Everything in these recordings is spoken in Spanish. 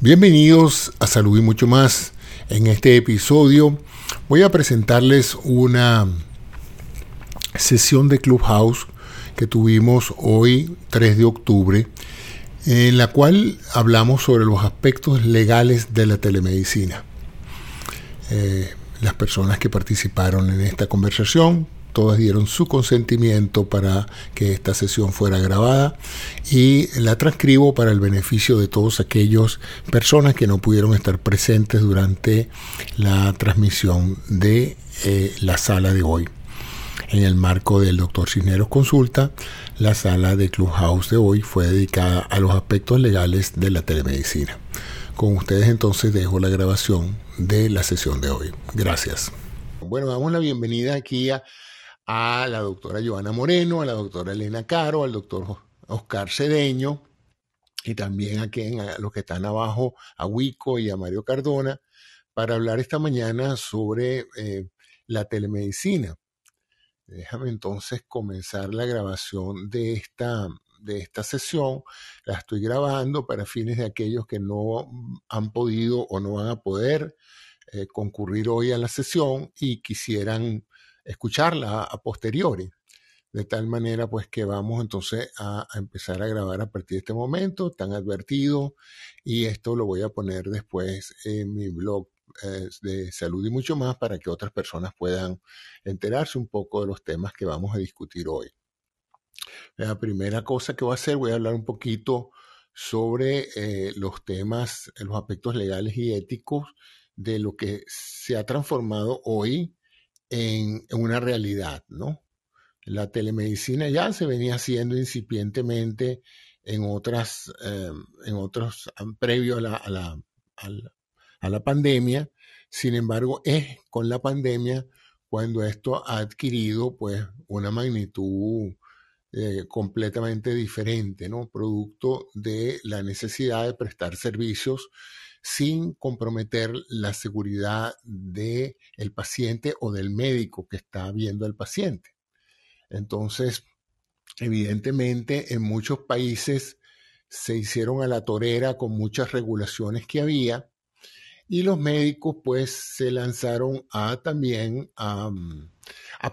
Bienvenidos a Salud y mucho más. En este episodio voy a presentarles una sesión de Clubhouse que tuvimos hoy 3 de octubre, en la cual hablamos sobre los aspectos legales de la telemedicina. Eh, las personas que participaron en esta conversación todas dieron su consentimiento para que esta sesión fuera grabada y la transcribo para el beneficio de todos aquellos personas que no pudieron estar presentes durante la transmisión de eh, la sala de hoy. En el marco del Dr. Cisneros Consulta, la sala de Clubhouse de hoy fue dedicada a los aspectos legales de la telemedicina. Con ustedes entonces dejo la grabación de la sesión de hoy. Gracias. Bueno, damos la bienvenida aquí a a la doctora Joana Moreno, a la doctora Elena Caro, al doctor Oscar Cedeño y también a, quien, los que están abajo, a Wico y a Mario Cardona, para hablar esta mañana sobre eh, la telemedicina. Déjame entonces comenzar la grabación de esta, de esta sesión. La estoy grabando para fines de aquellos que no han podido o no van a poder eh, concurrir hoy a la sesión y quisieran escucharla a posteriori. De tal manera, pues que vamos entonces a, empezar a grabar a partir de este momento, tan advertido, y esto lo voy a poner después en mi blog eh, de salud y mucho más para que otras personas puedan enterarse un poco de los temas que vamos a discutir hoy. La primera cosa que voy a hacer, voy a hablar un poquito sobre eh, los temas, los aspectos legales y éticos de lo que se ha transformado hoy en, una realidad, ¿no? La telemedicina ya se venía haciendo incipientemente en otras, eh, en otros, previo a la, a, la, a, la, pandemia. Sin embargo, es con la pandemia cuando esto ha adquirido pues una magnitud eh, completamente diferente, ¿no? Producto de la necesidad de prestar servicios sin comprometer la seguridad del el paciente o del médico que está viendo al paciente. Entonces, evidentemente, en muchos países se hicieron a la torera con muchas regulaciones que había y los médicos pues se lanzaron a también a,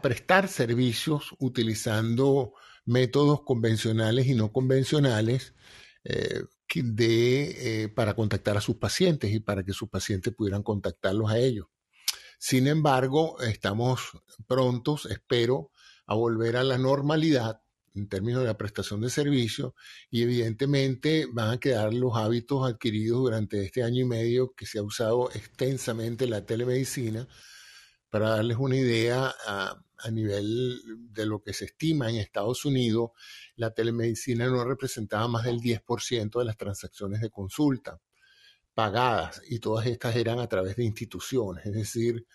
prestar servicios utilizando métodos convencionales y no convencionales eh, de, eh, para contactar a sus pacientes y para que sus pacientes pudieran contactarlos a ellos. Sin embargo, estamos prontos, espero, a volver a la normalidad en términos de la prestación de servicios y evidentemente van a quedar los hábitos adquiridos durante este año y medio que se ha usado extensamente la telemedicina. Para darles una idea, a, nivel de lo que se estima en Estados Unidos, la telemedicina no representaba más del 10% de las transacciones de consulta pagadas y todas estas eran a través de instituciones, es decir,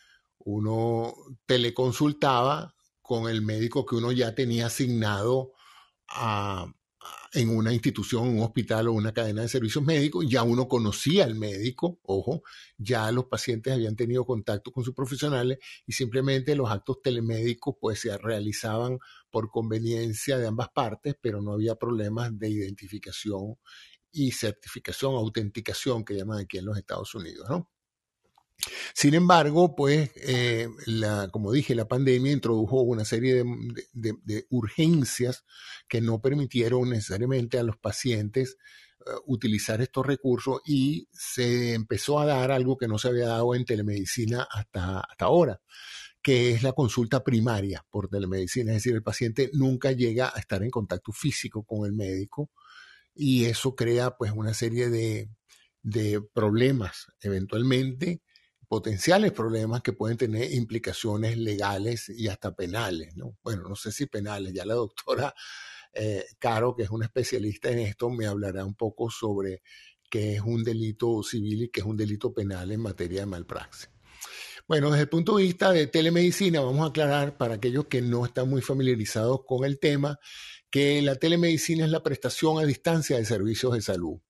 uno teleconsultaba con el médico que uno ya tenía asignado a, en una institución, un hospital o una cadena de servicios médicos, ya uno conocía al médico, ojo, ya los pacientes habían tenido contacto con sus profesionales y simplemente los actos telemédicos pues se realizaban por conveniencia de ambas partes, pero no había problemas de identificación y certificación, autenticación que llaman aquí en los Estados Unidos, ¿no? Sin embargo, pues, eh, como dije, la pandemia introdujo una serie de, urgencias que no permitieron necesariamente a los pacientes eh, utilizar estos recursos y se empezó a dar algo que no se había dado en telemedicina hasta, hasta ahora que es la consulta primaria por telemedicina, es decir, el paciente nunca llega a estar en contacto físico con el médico y eso crea pues una serie de, de problemas eventualmente potenciales problemas que pueden tener implicaciones legales y hasta penales, ¿no? Bueno, no sé si penales, ya la doctora eh, Caro, que es una especialista en esto, me hablará un poco sobre qué es un delito civil y qué es un delito penal en materia de malpraxis. Bueno, desde el punto de vista de telemedicina, vamos a aclarar para aquellos que no están muy familiarizados con el tema, que la telemedicina es la prestación a distancia de servicios de salud.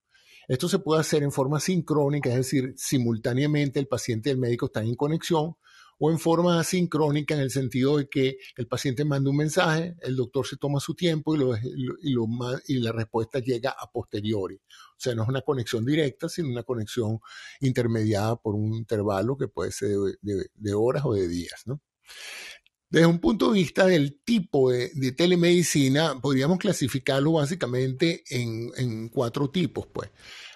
Esto se puede hacer en forma sincrónica, es decir, simultáneamente el paciente y el médico están en conexión, o en forma asincrónica en el sentido de que el paciente manda un mensaje, el doctor se toma su tiempo y, lo, y, la respuesta llega a posteriori. O sea, no es una conexión directa, sino una conexión intermediada por un intervalo que puede ser de, horas o de días. Desde un punto de vista del tipo de, telemedicina, podríamos clasificarlo básicamente en, cuatro tipos, pues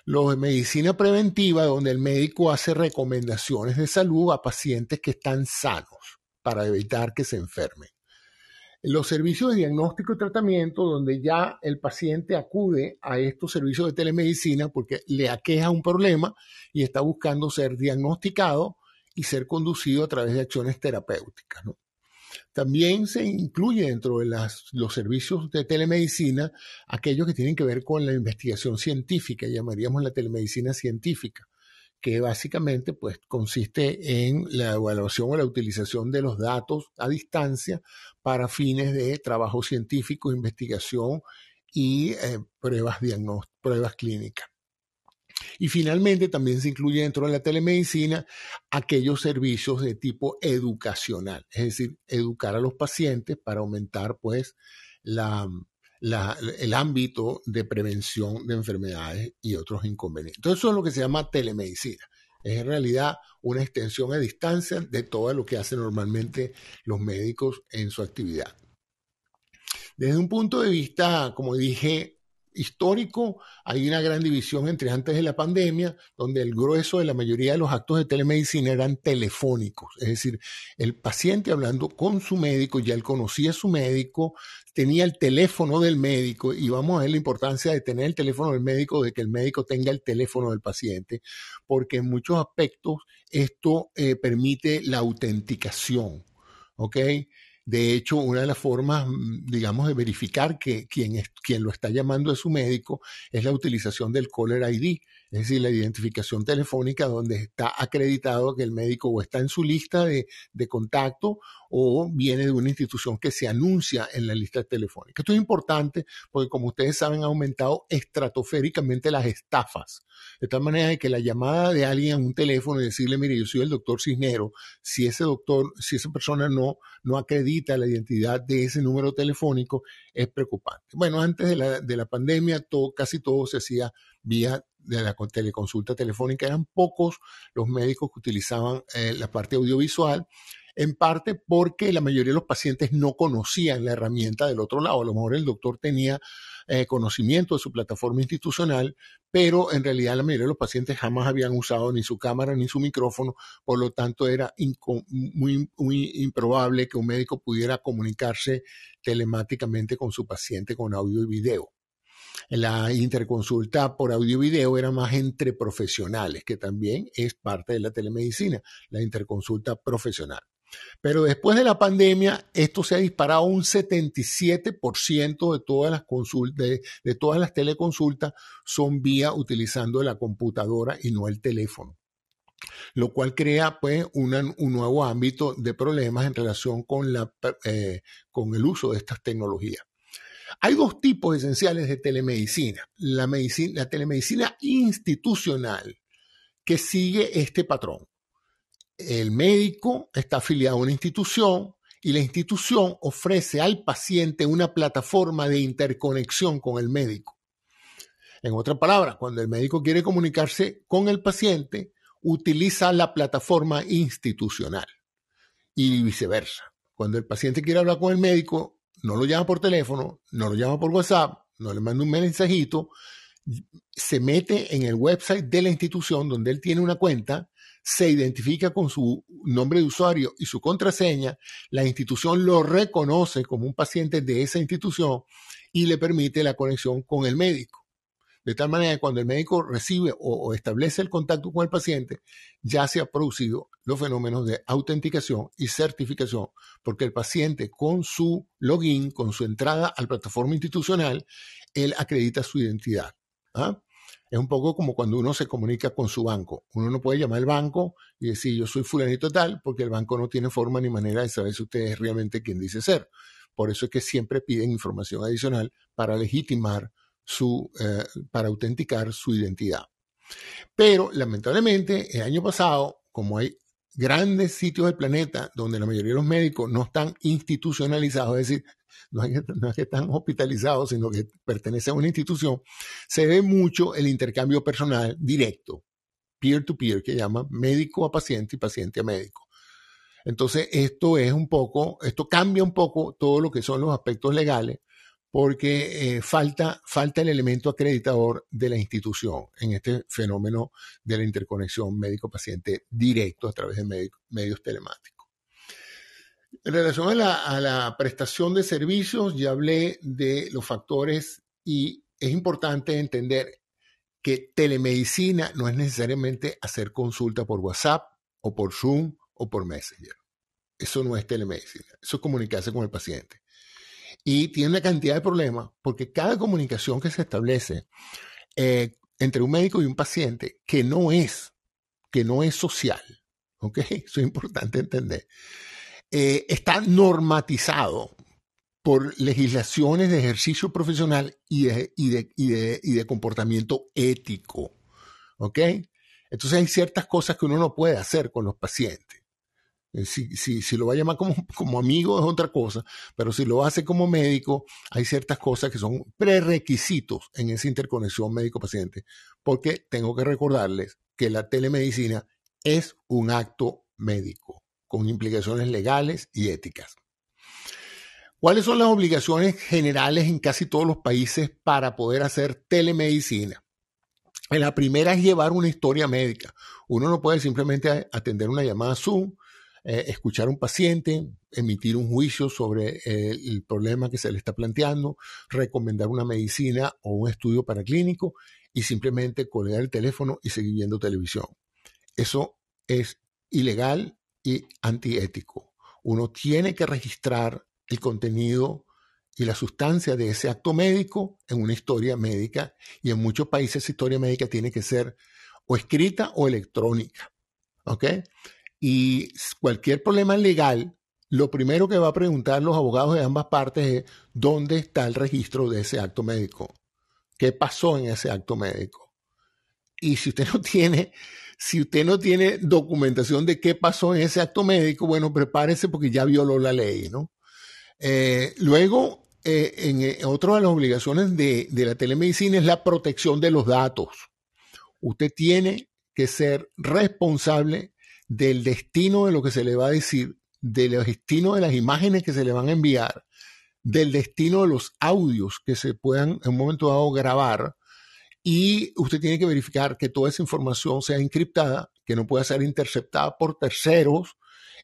los de medicina preventiva, donde el médico hace recomendaciones de salud a pacientes que están sanos para evitar que se enfermen. Los servicios de diagnóstico y tratamiento, donde ya el paciente acude a estos servicios de telemedicina porque le aqueja un problema y está buscando ser diagnosticado y ser conducido a través de acciones terapéuticas. También se incluye dentro de los servicios de telemedicina aquellos que tienen que ver con la investigación científica, llamaríamos la telemedicina científica, que básicamente pues, consiste en la evaluación o la utilización de los datos a distancia para fines de trabajo científico, investigación y eh, pruebas, pruebas clínicas. Y finalmente también se incluye dentro de la telemedicina aquellos servicios de tipo educacional, es decir, educar a los pacientes para aumentar pues la, el ámbito de prevención de enfermedades y otros inconvenientes. Entonces eso es lo que se llama telemedicina. Es en realidad una extensión a distancia de todo lo que hacen normalmente los médicos en su actividad. Desde un punto de vista, como dije, histórico, hay una gran división entre antes de la pandemia, donde el grueso de la mayoría de los actos de telemedicina eran telefónicos, es decir, el paciente hablando con su médico, ya él conocía a su médico, tenía el teléfono del médico y vamos a ver la importancia de tener el teléfono del médico, de que el médico tenga el teléfono del paciente, porque en muchos aspectos esto eh, permite la autenticación. ¿ok? De hecho, una de las formas, mm, digamos, de verificar que quien, es, quien lo está llamando es su médico es la utilización del caller ID, es decir, la identificación telefónica donde está acreditado que el médico o está en su lista de, de contacto o viene de una institución que se anuncia en la lista telefónica. Esto es importante porque, como ustedes saben, ha aumentado estratosféricamente las estafas. De tal manera que la llamada de alguien a un teléfono y decirle, mire, yo soy el doctor Cisnero, si ese doctor, si esa persona no, no acredita la identidad de ese número telefónico, es preocupante. Bueno, antes de la, de la pandemia, todo, casi todo se hacía vía de la teleconsulta telefónica. Eran pocos los médicos que utilizaban eh, la parte audiovisual en parte porque la mayoría de los pacientes no conocían la herramienta del otro lado. A lo mejor el doctor tenía eh, conocimiento de su plataforma institucional, pero en realidad la mayoría de los pacientes jamás habían usado ni su cámara ni su micrófono, por lo tanto era muy, muy improbable que un médico pudiera comunicarse telemáticamente con su paciente con audio y video. La interconsulta por audio y video era más entre profesionales, que también es parte de la telemedicina, la interconsulta profesional. Pero después de la pandemia, esto se ha disparado un 77% de todas las consultas, de, todas las teleconsultas son vía utilizando la computadora y no el teléfono lo cual crea pues un nuevo ámbito de problemas en relación con, la, eh, con el uso de estas tecnologías. Hay dos tipos esenciales de telemedicina. La, medicina, la telemedicina institucional, que sigue este patrón el médico está afiliado a una institución y la institución ofrece al paciente una plataforma de interconexión con el médico. En otras palabras, cuando el médico quiere comunicarse con el paciente, utiliza la plataforma institucional y viceversa. Cuando el paciente quiere hablar con el médico, no lo llama por teléfono, no lo llama por WhatsApp, no le manda un mensajito, se mete en el website de la institución donde él tiene una cuenta se identifica con su nombre de usuario y su contraseña, la institución lo reconoce como un paciente de esa institución y le permite la conexión con el médico. De tal manera que cuando el médico recibe o, establece el contacto con el paciente, ya se han producido los fenómenos de autenticación y certificación, porque el paciente con su login, con su entrada a la plataforma institucional, él acredita su identidad. ¿ah? Es un poco como cuando uno se comunica con su banco. Uno no puede llamar al banco y decir yo soy fulanito tal, porque el banco no tiene forma ni manera de saber si usted es realmente quien dice ser. Por eso es que siempre piden información adicional para legitimar su, eh, para autenticar su identidad. Pero lamentablemente el año pasado, como hay grandes sitios del planeta donde la mayoría de los médicos no están institucionalizados, es decir, no es, que, están hospitalizados, sino que pertenecen a una institución, se ve mucho el intercambio personal directo, peer-to-peer, -peer, que llama médico a paciente y paciente a médico. Entonces, esto es un poco, esto cambia un poco todo lo que son los aspectos legales, porque eh, falta, falta el elemento acreditador de la institución en este fenómeno de la interconexión médico-paciente directo a través de medios telemáticos. En relación a la, a la prestación de servicios, ya hablé de los factores y es importante entender que telemedicina no es necesariamente hacer consulta por WhatsApp o por Zoom o por Messenger. Eso no es telemedicina, eso es comunicarse con el paciente y tiene una cantidad de problemas porque cada comunicación que se establece eh, entre un médico y un paciente que no es, que no es social, ¿ok? Eso es importante entender, eh, está normatizado por legislaciones de ejercicio profesional y de, y de, y de, y de comportamiento ético, ¿ok? Entonces hay ciertas cosas que uno no puede hacer con los pacientes. Eh, si, lo va a llamar como, como amigo es otra cosa, pero si lo hace como médico, hay ciertas cosas que son prerequisitos en esa interconexión médico-paciente, porque tengo que recordarles que la telemedicina es un acto médico con implicaciones legales y éticas. ¿Cuáles son las obligaciones generales en casi todos los países para poder hacer telemedicina? La primera es llevar una historia médica. Uno no puede simplemente atender una llamada Zoom eh, escuchar a un paciente, emitir un juicio sobre eh, el problema que se le está planteando, recomendar una medicina o un estudio paraclínico y simplemente colgar el teléfono y seguir viendo televisión. Eso es ilegal y antiético. Uno tiene que registrar el contenido y la sustancia de ese acto médico en una historia médica y en muchos países esa historia médica tiene que ser o escrita o electrónica. ¿Ok? Y cualquier problema legal, lo primero que va a preguntar los abogados de ambas partes es dónde está el registro de ese acto médico. ¿Qué pasó en ese acto médico? Y si usted no tiene, si usted no tiene documentación de qué pasó en ese acto médico, bueno, prepárese porque ya violó la ley, ¿no? Eh, luego, eh, en, eh, otra de las obligaciones de, de la telemedicina es la protección de los datos. Usted tiene que ser responsable del destino de lo que se le va a decir, del destino de las imágenes que se le van a enviar, del destino de los audios que se puedan en un momento dado grabar. Y usted tiene que verificar que toda esa información sea encriptada, que no pueda ser interceptada por terceros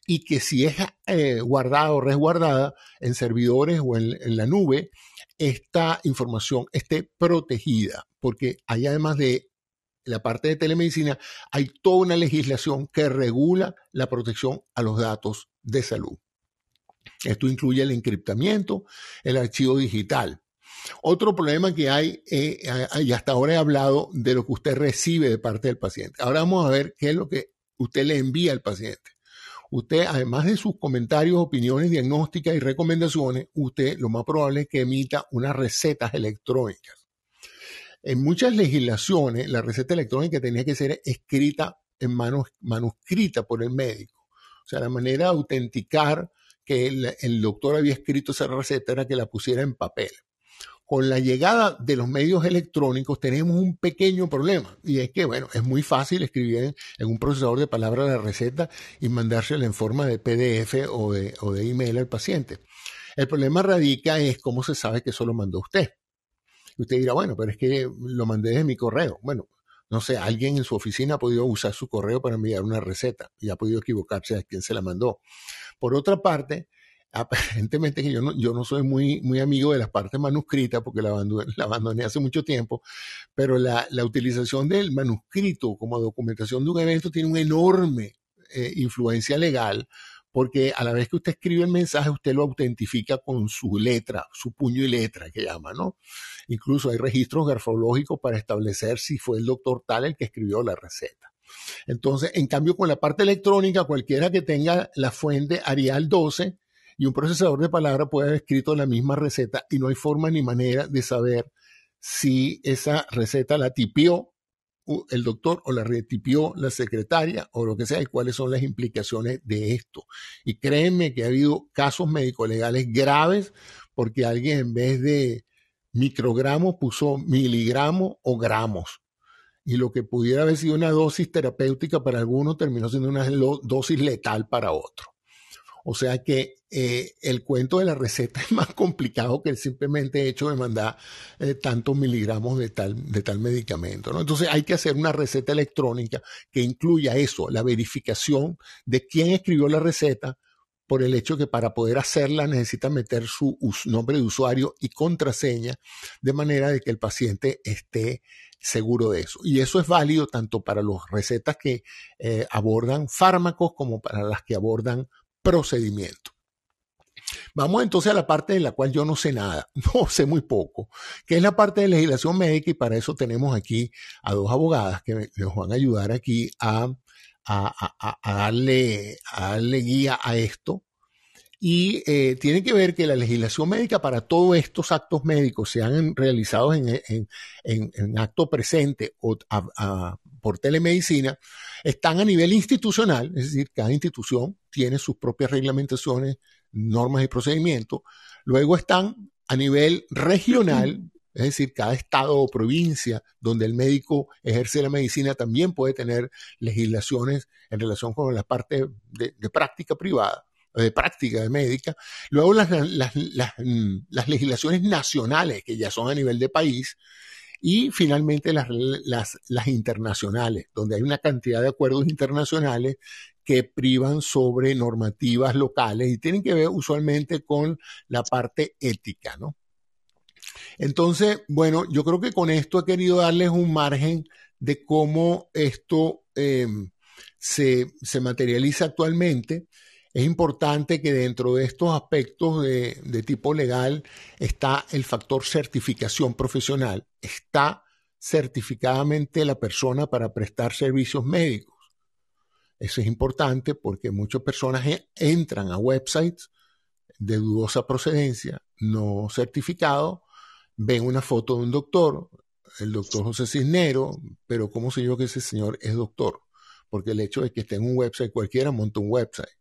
y que si es eh, guardada o resguardada en servidores o en, en la nube, esta información esté protegida, porque hay además de la parte de telemedicina, hay toda una legislación que regula la protección a los datos de salud. Esto incluye el encriptamiento, el archivo digital. Otro problema que hay, eh, y hasta ahora he hablado de lo que usted recibe de parte del paciente. Ahora vamos a ver qué es lo que usted le envía al paciente. Usted, además de sus comentarios, opiniones, diagnósticas y recomendaciones, usted lo más probable es que emita unas recetas electrónicas. En muchas legislaciones, la receta electrónica tenía que ser escrita en manos, manuscrita por el médico. O sea, la manera de autenticar que el, doctor había escrito esa receta era que la pusiera en papel. Con la llegada de los medios electrónicos tenemos un pequeño problema y es que, bueno, es muy fácil escribir en, un procesador de palabras la receta y mandársela en forma de PDF o de, o de email al paciente. El problema radica es cómo se sabe que eso lo mandó usted. Usted dirá, bueno, pero es que lo mandé de mi correo. Bueno, no sé, alguien en su oficina ha podido usar su correo para enviar una receta y ha podido equivocarse a quien se la mandó. Por otra parte, aparentemente que yo no, yo no soy muy, muy amigo de las partes manuscritas porque la abandoné, la abandoné hace mucho tiempo, pero la, la, utilización del manuscrito como documentación de un evento tiene una enorme eh, influencia legal porque a la vez que usted escribe el mensaje, usted lo autentifica con su letra, su puño y letra que llama, ¿no? Incluso hay registros grafológicos para establecer si fue el doctor tal el que escribió la receta. Entonces, en cambio, con la parte electrónica, cualquiera que tenga la fuente Arial 12 y un procesador de palabras puede haber escrito la misma receta y no hay forma ni manera de saber si esa receta la tipió el doctor o la retipió la secretaria o lo que sea y cuáles son las implicaciones de esto. Y créanme que ha habido casos médico-legales graves porque alguien en vez de microgramos puso miligramos o gramos. Y lo que pudiera haber sido una dosis terapéutica para algunos terminó siendo una dosis letal para otro. O sea que eh, el cuento de la receta es más complicado que el simplemente hecho de mandar eh, tantos miligramos de tal, de tal medicamento. ¿no? Entonces hay que hacer una receta electrónica que incluya eso, la verificación de quién escribió la receta, por el hecho que para poder hacerla necesita meter su nombre de usuario y contraseña, de manera de que el paciente esté seguro de eso. Y eso es válido tanto para las recetas que eh, abordan fármacos como para las que abordan procedimiento. Vamos entonces a la parte de la cual yo no sé nada, no sé muy poco, que es la parte de legislación médica y para eso tenemos aquí a dos abogadas que nos van a ayudar aquí a, a, darle, a darle guía a esto. Y eh, tiene que ver que la legislación médica para todos estos actos médicos sean realizados en, en, en, acto presente o por telemedicina, están a nivel institucional, es decir, cada institución tiene sus propias reglamentaciones, normas y procedimientos. Luego están a nivel regional, es decir, cada estado o provincia donde el médico ejerce la medicina también puede tener legislaciones en relación con la parte de, práctica privada, de práctica de médica. Luego las, las, las legislaciones nacionales, que ya son a nivel de país, y finalmente las, las, internacionales, donde hay una cantidad de acuerdos internacionales que privan sobre normativas locales y tienen que ver usualmente con la parte ética, ¿no? Entonces, bueno, yo creo que con esto he querido darles un margen de cómo esto eh, se, se materializa actualmente es importante que dentro de estos aspectos de, tipo legal está el factor certificación profesional. Está certificadamente la persona para prestar servicios médicos. Eso es importante porque muchas personas e, entran a websites de dudosa procedencia, no certificado, ven una foto de un doctor, el doctor José Cisnero, pero ¿cómo sé yo que ese señor es doctor? Porque el hecho de que esté en un website, cualquiera monta un website.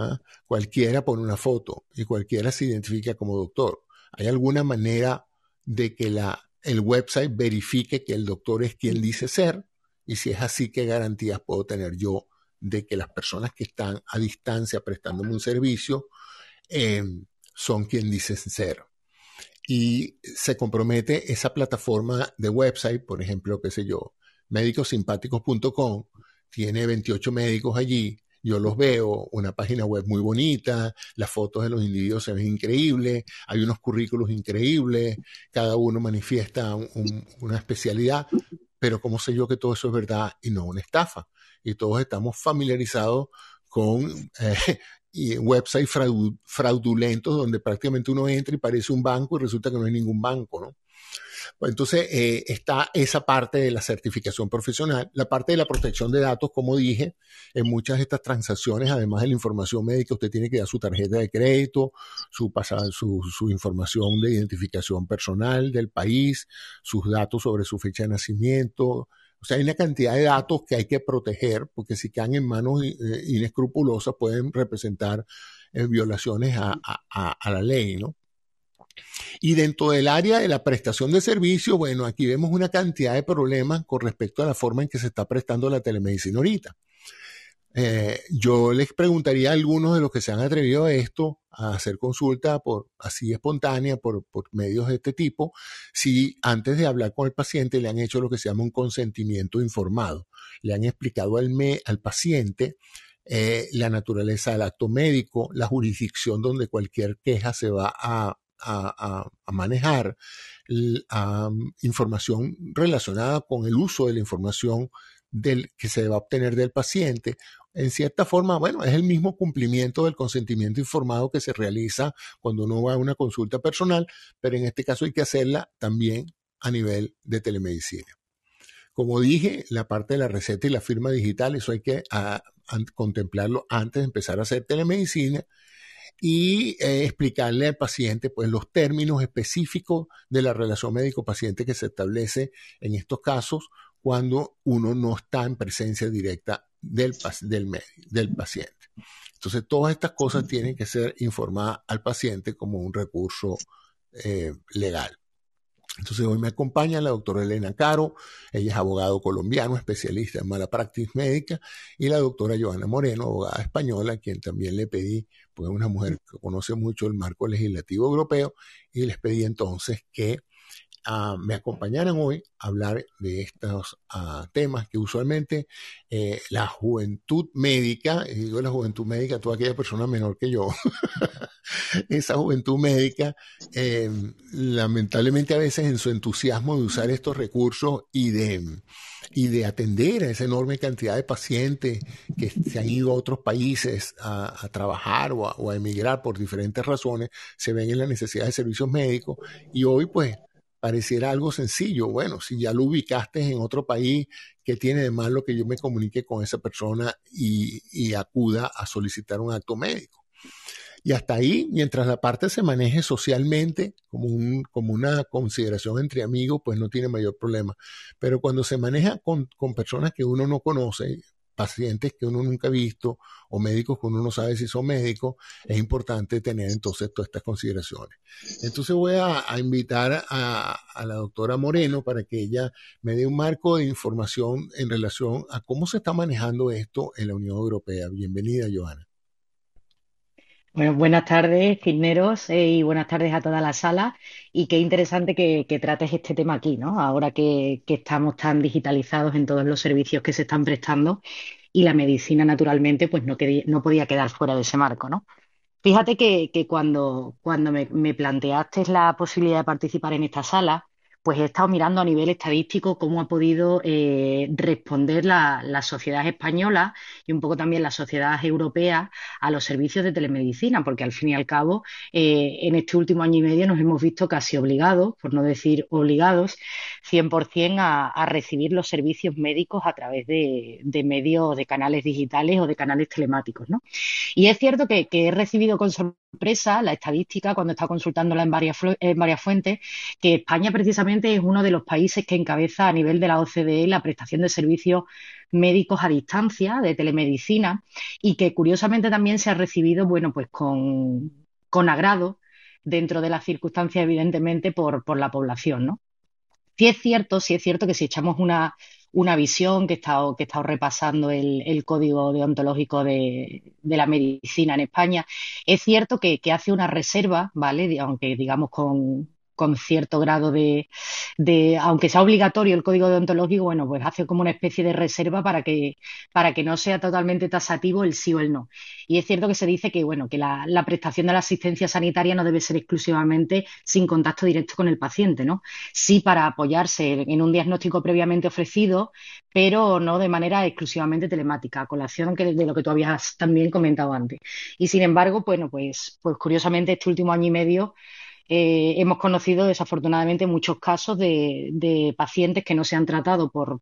¿Ah? Cualquiera pone una foto y cualquiera se identifica como doctor. ¿Hay alguna manera de que la, el website verifique que el doctor es quien dice ser? Y si es así, ¿qué garantías puedo tener yo de que las personas que están a distancia prestándome un servicio em, son quien dicen ser? Y se compromete esa plataforma de website, por ejemplo, qué sé yo, médicosimpáticos.com, tiene 28 médicos allí, yo los veo, una página web muy bonita, las fotos de los individuos se ven increíbles, hay unos currículos increíbles, cada uno manifiesta una especialidad, pero ¿cómo sé yo que todo eso es verdad y no una estafa? Y todos estamos familiarizados con eh, websites fraudulentos donde prácticamente uno entra y parece un banco y resulta que no hay ningún banco, ¿no? Entonces, eh, está esa parte de la certificación profesional, la parte de la protección de datos, como dije, en muchas de estas transacciones, además de la información médica, usted tiene que dar su tarjeta de crédito, su, su, su información de identificación personal del país, sus datos sobre su fecha de nacimiento, o sea, hay una cantidad de datos que hay que proteger porque si caen en manos eh, inescrupulosas pueden representar eh, violaciones a, a, la ley, ¿no? Y dentro del área de la prestación de servicio, bueno, aquí vemos una cantidad de problemas con respecto a la forma en que se está prestando la telemedicina ahorita. Eh, yo les preguntaría a algunos de los que se han atrevido a esto, a hacer consulta por así espontánea, por, medios de este tipo, si antes de hablar con el paciente le han hecho lo que se llama un consentimiento informado. Le han explicado al, al paciente eh, la naturaleza del acto médico, la jurisdicción donde cualquier queja se va a, a, manejar información relacionada con el uso de la información del, que se va a obtener del paciente. En cierta forma, bueno, es el mismo cumplimiento del consentimiento informado que se realiza cuando uno va a una consulta personal, pero en este caso hay que hacerla también a nivel de telemedicina. Como dije, la parte de la receta y la firma digital, eso hay que contemplarlo antes de empezar a hacer telemedicina y eh, explicarle al paciente pues, los términos específicos de la relación médico-paciente que se establece en estos casos cuando uno no está en presencia directa del, del, del paciente. Entonces, todas estas cosas tienen que ser informadas al paciente como un recurso eh, legal. Entonces hoy me acompaña la doctora Elena Caro, ella es abogado colombiano, especialista en mala práctica médica, y la doctora Joana Moreno, abogada española, quien también le pedí, pues es una mujer que conoce mucho el marco legislativo europeo, y les pedí entonces que me acompañaran hoy a hablar de estos temas que usualmente eh, la juventud médica, y digo la juventud médica, toda aquella persona menor que yo, esa juventud médica, em, lamentablemente a veces en su entusiasmo de usar estos recursos y de, y de atender a esa enorme cantidad de pacientes que se han ido a otros países a, trabajar o a, o a emigrar por diferentes razones, se ven en la necesidad de servicios médicos y hoy pues pareciera algo sencillo. Bueno, si ya lo ubicaste en otro país, ¿qué tiene de malo que yo me comunique con esa persona y, acuda a solicitar un acto médico? Y hasta ahí, mientras la parte se maneje socialmente como, un, como una consideración entre amigos, pues no tiene mayor problema. Pero cuando se maneja con personas que uno no conoce, pacientes que uno nunca ha visto o médicos que uno no sabe si son médicos, es importante tener entonces todas estas consideraciones. Entonces voy a, invitar a, a, la doctora Moreno para que ella me dé un marco de información en relación a cómo se está manejando esto en la Unión Europea. Bienvenida, Joana. Bueno, buenas tardes, Cisneros, eh, y buenas tardes a toda la sala. Y qué interesante que, trates este tema aquí, ¿no? Ahora que, estamos tan digitalizados en todos los servicios que se están prestando y la medicina, naturalmente, pues no, no podía quedar fuera de ese marco, ¿no? Fíjate que, cuando, cuando me, me planteaste la posibilidad de participar en esta sala, pues he estado mirando a nivel estadístico cómo ha podido eh, responder la, sociedad española y un poco también la sociedad europea a los servicios de telemedicina, porque al fin y al cabo, eh, en este último año y medio nos hemos visto casi obligados, por no decir obligados, 100% a, a recibir los servicios médicos a través de, medios, de canales digitales o de canales telemáticos. ¿no? Y es cierto que, he recibido con la estadística cuando estado consultándola en varias, en varias fuentes, que España precisamente es uno de los países que encabeza a nivel de la OCDE la prestación de servicios médicos a distancia, de telemedicina, y que curiosamente también se ha recibido, bueno, pues con, con agrado dentro de las circunstancias, evidentemente, por, por la población, ¿no? Sí es cierto, sí es cierto que si echamos una, una visión que he estado, que he estado repasando el, el código deontológico de, de, la medicina en España, es cierto que, que hace una reserva, ¿vale? Aunque digamos con, con cierto grado de, aunque sea obligatorio el código deontológico, bueno, pues hace como una especie de reserva para que, para que no sea totalmente tasativo el sí o el no. Y es cierto que se dice que, bueno, que la, prestación de la asistencia sanitaria no debe ser exclusivamente sin contacto directo con el paciente, ¿no? Sí para apoyarse en un diagnóstico previamente ofrecido, pero no de manera exclusivamente telemática, colación de lo que tú habías también comentado antes. Y sin embargo, bueno, pues, pues curiosamente este último año y medio eh, hemos conocido desafortunadamente muchos casos de, pacientes que no se han tratado por,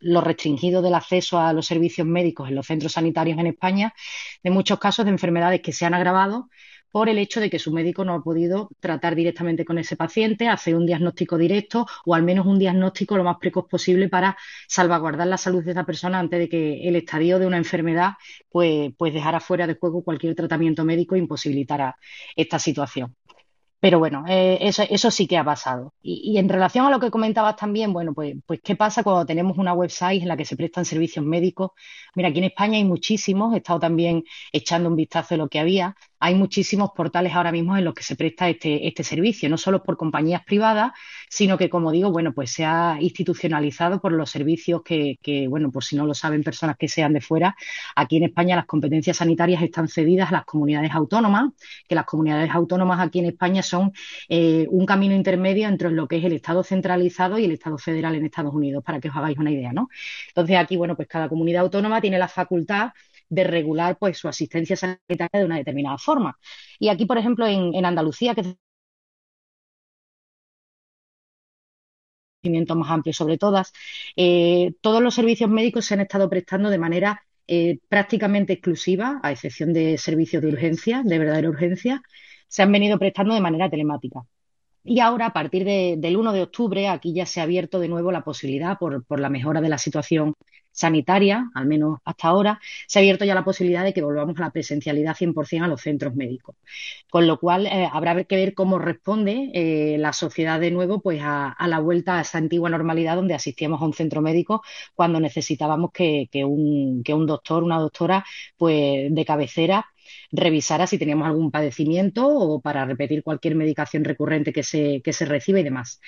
lo restringido del acceso a los servicios médicos en los centros sanitarios en España, de muchos casos de enfermedades que se han agravado por el hecho de que su médico no ha podido tratar directamente con ese paciente, hacer un diagnóstico directo o al menos un diagnóstico lo más precoz posible para salvaguardar la salud de esa persona antes de que el estadio de una enfermedad pues, pues dejara fuera de juego cualquier tratamiento médico e imposibilitara esta situación. Pero bueno, eh, eso, sí que ha pasado. Y, en relación a lo que comentabas también, bueno, pues, pues ¿qué pasa cuando tenemos una website en la que se prestan servicios médicos? Mira, aquí en España hay muchísimos, he estado también echando un vistazo de lo que había, hay muchísimos portales ahora mismo en los que se presta este, este servicio, no solo por compañías privadas, sino que, como digo, bueno, pues se ha institucionalizado por los servicios que, bueno, por si no lo saben personas que sean de fuera, aquí en España las competencias sanitarias están cedidas a las comunidades autónomas, que las comunidades autónomas aquí en España son eh, un camino intermedio entre lo que es el Estado centralizado y el Estado federal en Estados Unidos, para que os hagáis una idea, ¿no? Entonces aquí, bueno, pues cada comunidad autónoma tiene la facultad de regular pues su asistencia sanitaria de una determinada forma. Y aquí, por ejemplo, en, Andalucía, que es conocimiento más amplio sobre todas, eh, todos los servicios médicos se han estado prestando de manera eh, prácticamente exclusiva, a excepción de servicios de urgencia, de verdadera urgencia, se han venido prestando de manera telemática. Y ahora, a partir del 1 de octubre, aquí ya se ha abierto de nuevo la posibilidad, por, por la mejora de la situación sanitaria, al menos hasta ahora, se ha abierto ya la posibilidad de que volvamos a la presencialidad 100% a los centros médicos. Con lo cual, eh, habrá que ver cómo responde eh, la sociedad de nuevo pues, a, la vuelta a esa antigua normalidad donde asistíamos a un centro médico cuando necesitábamos que, un, que un doctor, una doctora, pues de cabecera revisara si teníamos algún padecimiento o para repetir cualquier medicación recurrente que se, que se y demás.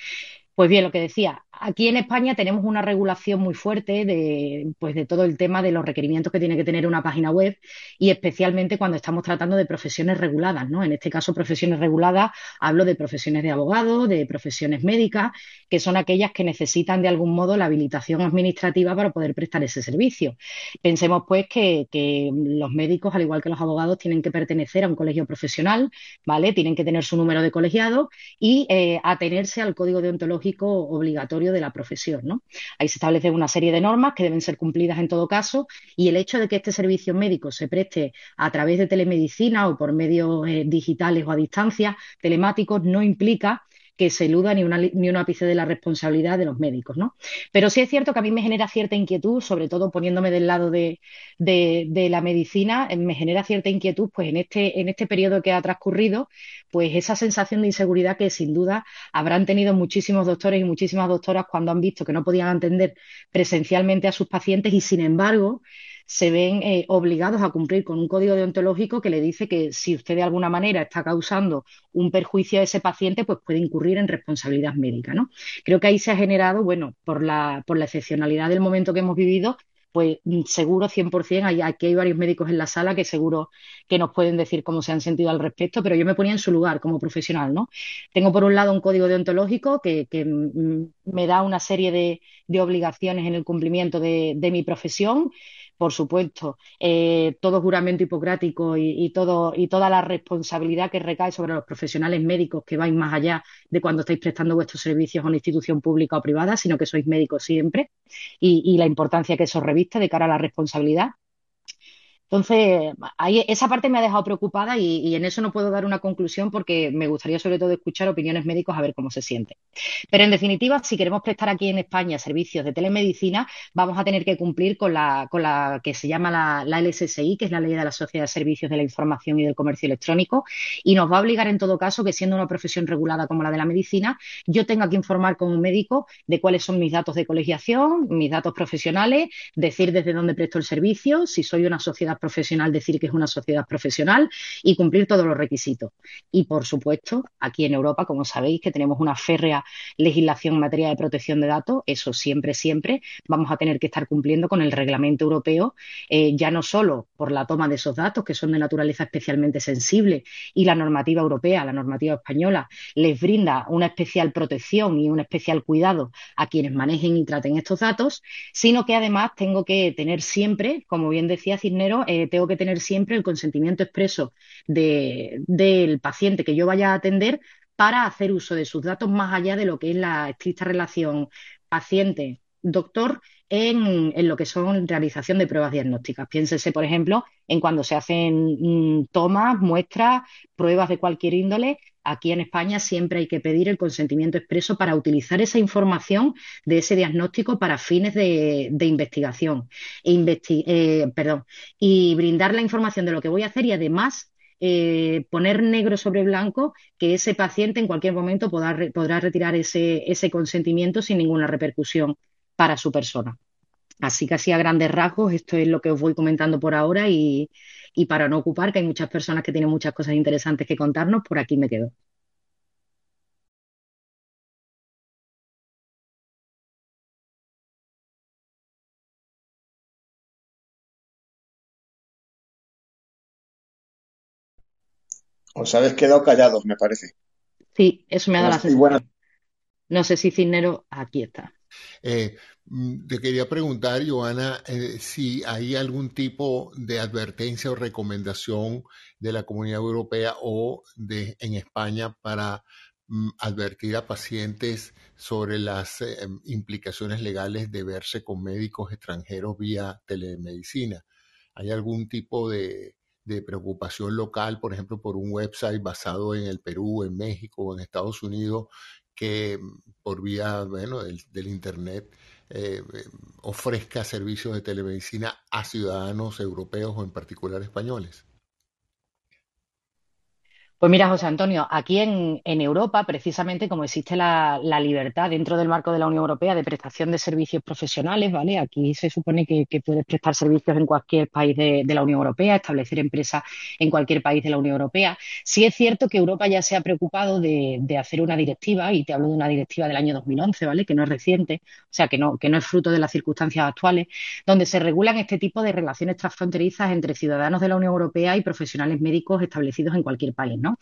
Pues bien, lo que decía, aquí en España tenemos una regulación muy fuerte de, pues de todo el tema de los requerimientos que tiene que tener una página web y especialmente cuando estamos tratando de profesiones reguladas, ¿no? En este caso, profesiones reguladas, hablo de profesiones de abogado, de profesiones médicas, que son aquellas que necesitan de algún modo la habilitación administrativa para poder prestar ese servicio. Pensemos, pues, que, los médicos, al igual que los abogados, tienen que pertenecer a un colegio profesional, ¿vale? Tienen que tener su número de colegiado y eh, atenerse al código deontológico obligatorio de la profesión. ¿no? Ahí se establecen una serie de normas que deben ser cumplidas en todo caso y el hecho de que este servicio médico se preste a través de telemedicina o por medios eh, digitales o a distancia telemáticos no implica que se eluda ni, una, ni un ápice de la responsabilidad de los médicos, ¿no? Pero sí es cierto que a mí me genera cierta inquietud, sobre todo poniéndome del lado de, la medicina, eh, me genera cierta inquietud, pues en este, en este periodo que ha transcurrido, pues esa sensación de inseguridad que sin duda habrán tenido muchísimos doctores y muchísimas doctoras cuando han visto que no podían atender presencialmente a sus pacientes y sin embargo se ven eh, obligados a cumplir con un código deontológico que le dice que si usted de alguna manera está causando un perjuicio a ese paciente, pues puede incurrir en responsabilidad médica, ¿no? Creo que ahí se ha generado, bueno, por la, por la excepcionalidad del momento que hemos vivido, pues mm, seguro 100%, hay, aquí hay varios médicos en la sala que seguro que nos pueden decir cómo se han sentido al respecto, pero yo me ponía en su lugar como profesional, ¿no? Tengo por un lado un código deontológico que, mm, me da una serie de, obligaciones en el cumplimiento de mi profesión por supuesto, eh, todo juramento hipocrático y, todo, y toda la responsabilidad que recae sobre los profesionales médicos que vais más allá de cuando estáis prestando vuestros servicios a una institución pública o privada, sino que sois médicos siempre y, y la importancia que eso reviste de cara a la responsabilidad. Entonces, esa parte me ha dejado preocupada y, en eso no puedo dar una conclusión porque me gustaría sobre todo escuchar opiniones médicos a ver cómo se siente. Pero en definitiva, si queremos prestar aquí en España servicios de telemedicina, vamos a tener que cumplir con la, con la que se llama la, la, LSSI, que es la Ley de la Sociedad de Servicios de la Información y del Comercio Electrónico, y nos va a obligar en todo caso que siendo una profesión regulada como la de la medicina, yo tenga que informar como médico de cuáles son mis datos de colegiación, mis datos profesionales, decir desde dónde presto el servicio, si soy una sociedad profesional decir que es una sociedad profesional y cumplir todos los requisitos. Y, por supuesto, aquí en Europa, como sabéis, que tenemos una férrea legislación en materia de protección de datos, eso siempre, siempre vamos a tener que estar cumpliendo con el reglamento europeo, eh, ya no solo por la toma de esos datos, que son de naturaleza especialmente sensible, y la normativa europea, la normativa española, les brinda una especial protección y un especial cuidado a quienes manejen y traten estos datos, sino que además tengo que tener siempre, como bien decía Cisnero, eh, tengo que tener siempre el consentimiento expreso del paciente que yo vaya a atender para hacer uso de sus datos más allá de lo que es la estricta relación paciente-doctor en, lo que son realización de pruebas diagnósticas. Piénsese, por ejemplo, en cuando se hacen mm, tomas, muestras, pruebas de cualquier índole. Aquí en España siempre hay que pedir el consentimiento expreso para utilizar esa información de ese diagnóstico para fines de, investigación e eh, y brindar la información de lo que voy a hacer y además eh, poner negro sobre blanco que ese paciente en cualquier momento podrá, retirar ese consentimiento sin ninguna repercusión para su persona. Así que así a grandes rasgos, esto es lo que os voy comentando por ahora y, y para no ocupar, que hay muchas personas que tienen muchas cosas interesantes que contarnos, por aquí me quedo. Os habéis quedado callados, me parece. Sí, eso me ha dado la sensación. No sé si Cisnero, aquí está. Eh, mm, te quería preguntar, Joana, eh, si hay algún tipo de advertencia o recomendación de la Comunidad Europea o de en España para mm, advertir a pacientes sobre las eh, implicaciones legales de verse con médicos extranjeros vía telemedicina. ¿Hay algún tipo de, de preocupación local, por ejemplo, por un website basado en el Perú, en México o en Estados Unidos, que por vía bueno, del, Internet eh, eh, ofrezca servicios de telemedicina a ciudadanos europeos o en particular españoles. Pues mira, José Antonio, aquí en, Europa, precisamente como existe la, libertad dentro del marco de la Unión Europea de prestación de servicios profesionales, ¿vale? Aquí se supone que, puedes prestar servicios en cualquier país de, la Unión Europea, establecer empresas en cualquier país de la Unión Europea. Sí es cierto que Europa ya se ha preocupado de, hacer una directiva, y te hablo de una directiva del año 2011, ¿vale? Que no es reciente, o sea, que no, que no es fruto de las circunstancias actuales, donde se regulan este tipo de relaciones transfronterizas entre ciudadanos de la Unión Europea y profesionales médicos establecidos en cualquier país, ¿no?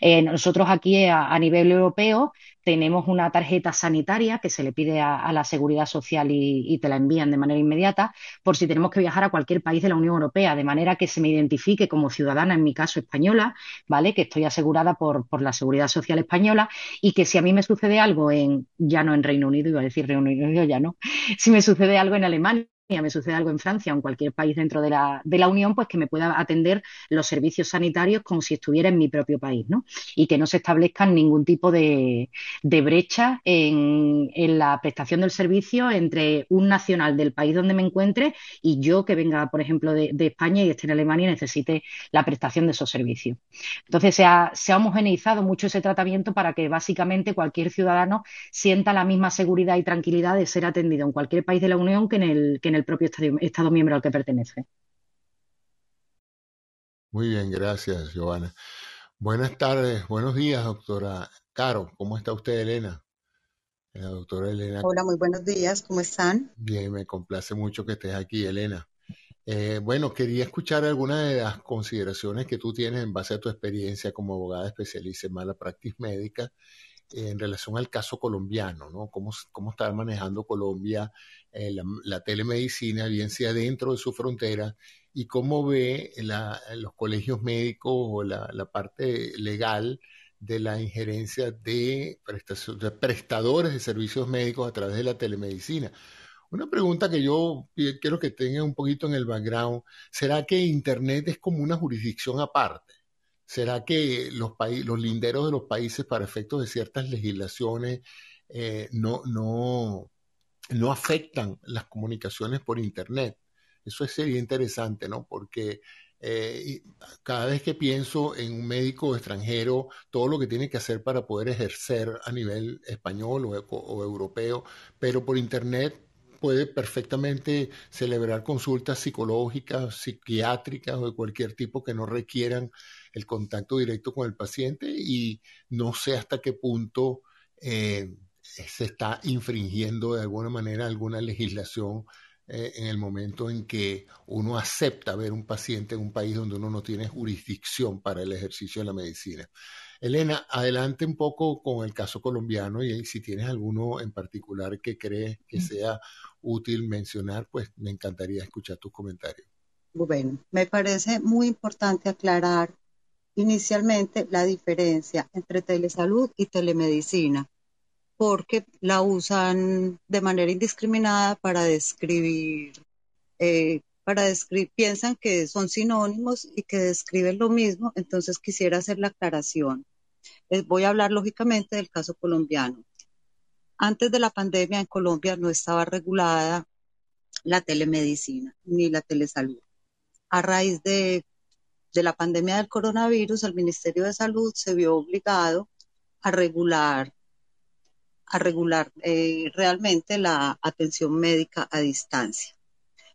Eh, nosotros aquí a, nivel europeo tenemos una tarjeta sanitaria que se le pide a, la Seguridad Social y, te la envían de manera inmediata por si tenemos que viajar a cualquier país de la Unión Europea, de manera que se me identifique como ciudadana, en mi caso española, ¿vale? Que estoy asegurada por, por la Seguridad Social española y que si a mí me sucede algo en, ya no en Reino Unido, iba a decir Reino Unido, ya no, si me sucede algo en Alemania, me sucede algo en Francia o en cualquier país dentro de la, de la Unión, pues que me pueda atender los servicios sanitarios como si estuviera en mi propio país, ¿no? Y que no se establezcan ningún tipo de, brecha en, la prestación del servicio entre un nacional del país donde me encuentre y yo que venga, por ejemplo, de, España y esté en Alemania y necesite la prestación de esos servicios. Entonces, se ha, se ha homogeneizado mucho ese tratamiento para que básicamente cualquier ciudadano sienta la misma seguridad y tranquilidad de ser atendido en cualquier país de la Unión que en el, que en el propio estado, miembro al que pertenece. Muy bien, gracias, Giovanna. Buenas tardes, buenos días, doctora Caro. ¿Cómo está usted, Elena? La doctora Elena. Hola, muy buenos días, ¿cómo están? Bien, me complace mucho que estés aquí, Elena. Eh, bueno, quería escuchar algunas de las consideraciones que tú tienes en base a tu experiencia como abogada especialista en mala práctica médica en relación al caso colombiano, ¿no? ¿Cómo, cómo está manejando Colombia eh, la, telemedicina, bien sea dentro de su frontera, y cómo ve los colegios médicos o la, parte legal de la injerencia de, prestadores de servicios médicos a través de la telemedicina. Una pregunta que yo quiero que tenga un poquito en el background, ¿será que Internet es como una jurisdicción aparte? ¿Será que los, los linderos de los países para efectos de ciertas legislaciones eh, no, no, no afectan las comunicaciones por Internet? Eso sería interesante, ¿no? Porque eh, cada vez que pienso en un médico extranjero, todo lo que tiene que hacer para poder ejercer a nivel español o, europeo, pero por Internet puede perfectamente celebrar consultas psicológicas, psiquiátricas o de cualquier tipo que no requieran el contacto directo con el paciente y no sé hasta qué punto eh, se está infringiendo de alguna manera alguna legislación eh, en el momento en que uno acepta ver un paciente en un país donde uno no tiene jurisdicción para el ejercicio de la medicina. Elena, adelante un poco con el caso colombiano y si tienes alguno en particular que crees que sea útil mencionar, pues me encantaría escuchar tus comentarios. Bueno, me parece muy importante aclarar inicialmente la diferencia entre telesalud y telemedicina, porque la usan de manera indiscriminada para describir, eh, para describir, piensan que son sinónimos y que describen lo mismo, entonces quisiera hacer la aclaración. Les voy a hablar lógicamente del caso colombiano. Antes de la pandemia en Colombia no estaba regulada la telemedicina ni la telesalud. A raíz de de la pandemia del coronavirus, el Ministerio de Salud se vio obligado a regular, a regular eh, realmente la atención médica a distancia.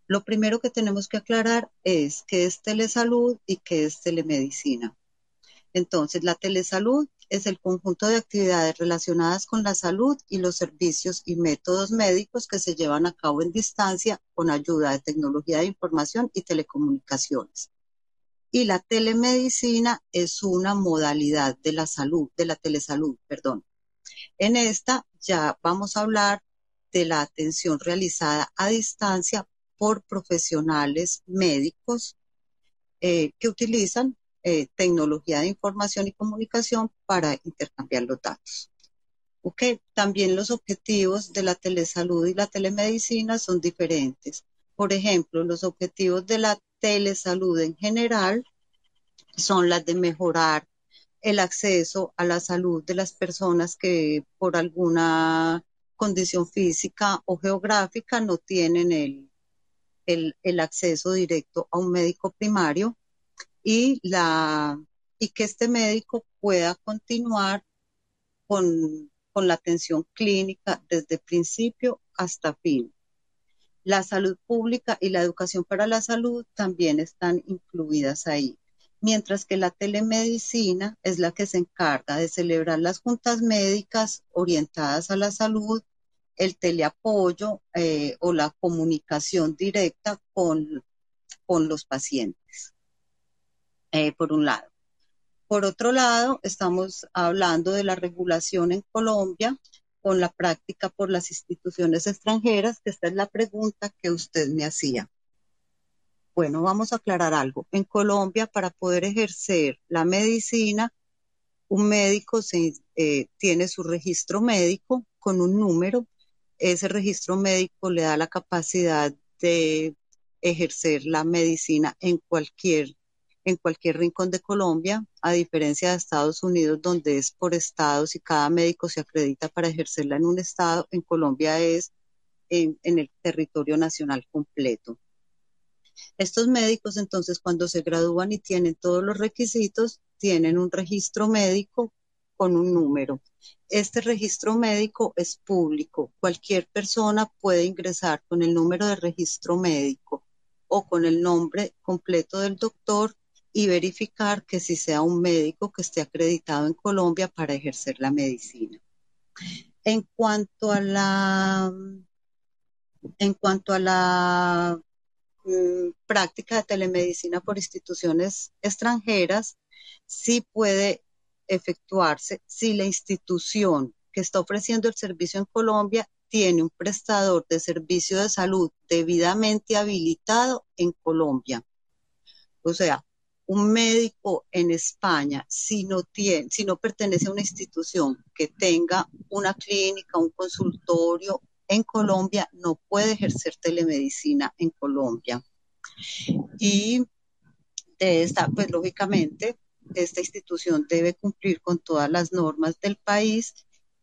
Lo primero que tenemos que aclarar es qué es telesalud y qué es telemedicina. Entonces, la telesalud es el conjunto de actividades relacionadas con la salud y los servicios y métodos médicos que se llevan a cabo en distancia con ayuda de tecnología de información y telecomunicaciones y la telemedicina es una modalidad de la salud, de la telesalud, perdón. En esta ya vamos a hablar de la atención realizada a distancia por profesionales médicos eh, que utilizan eh, tecnología de información y comunicación para intercambiar los datos. También los objetivos de la telesalud y la telemedicina son diferentes. Por ejemplo, los objetivos de la telesalud en general son las de mejorar el acceso a la salud de las personas que por alguna condición física o geográfica no tienen el, el, acceso directo a un médico primario y, la, y que este médico pueda continuar con, con la atención clínica desde principio hasta fin. La salud pública y la educación para la salud también están incluidas ahí mientras que la telemedicina es la que se encarga de celebrar las juntas médicas orientadas a la salud, el teleapoyo eh, o la comunicación directa con, con los pacientes, eh, por un lado. Por otro lado, estamos hablando de la regulación en Colombia con la práctica por las instituciones extranjeras, que esta es la pregunta que usted me hacía. Bueno, vamos a aclarar algo. En Colombia, para poder ejercer la medicina, un médico eh, tiene su registro médico con un número. Ese registro médico le da la capacidad de ejercer la medicina en cualquier, en cualquier rincón de Colombia, a diferencia de Estados Unidos, donde es por estados y cada médico se acredita para ejercerla en un estado. En Colombia es en el territorio nacional completo. Estos médicos entonces cuando se gradúan y tienen todos los requisitos, tienen un registro médico con un número. Este registro médico es público. Cualquier persona puede ingresar con el número de registro médico o con el nombre completo del doctor y verificar que si sea un médico que esté acreditado en Colombia para ejercer la medicina. En cuanto a la en cuanto a la práctica de telemedicina por instituciones extranjeras sí puede efectuarse si la institución que está ofreciendo el servicio en Colombia tiene un prestador de servicio de salud debidamente habilitado en Colombia. O sea, un médico en España, si no tiene, si no pertenece a una institución que tenga una clínica, un consultorio en Colombia no puede ejercer telemedicina en Colombia. Y de esta, pues lógicamente, esta institución debe cumplir con todas las normas del país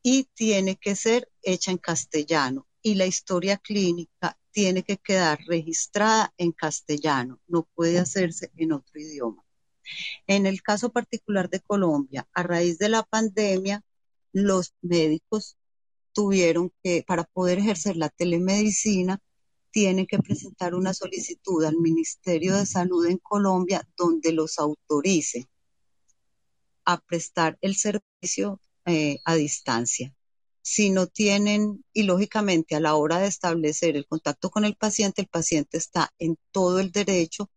y tiene que ser hecha en castellano. Y la historia clínica tiene que quedar registrada en castellano, no puede hacerse en otro idioma. En el caso particular de Colombia, a raíz de la pandemia, los médicos tuvieron que, para poder ejercer la telemedicina, tienen que presentar una solicitud al Ministerio de Salud en Colombia donde los autorice a prestar el servicio eh, a distancia. Si no tienen, y lógicamente a la hora de establecer el contacto con el paciente, el paciente está en todo el derecho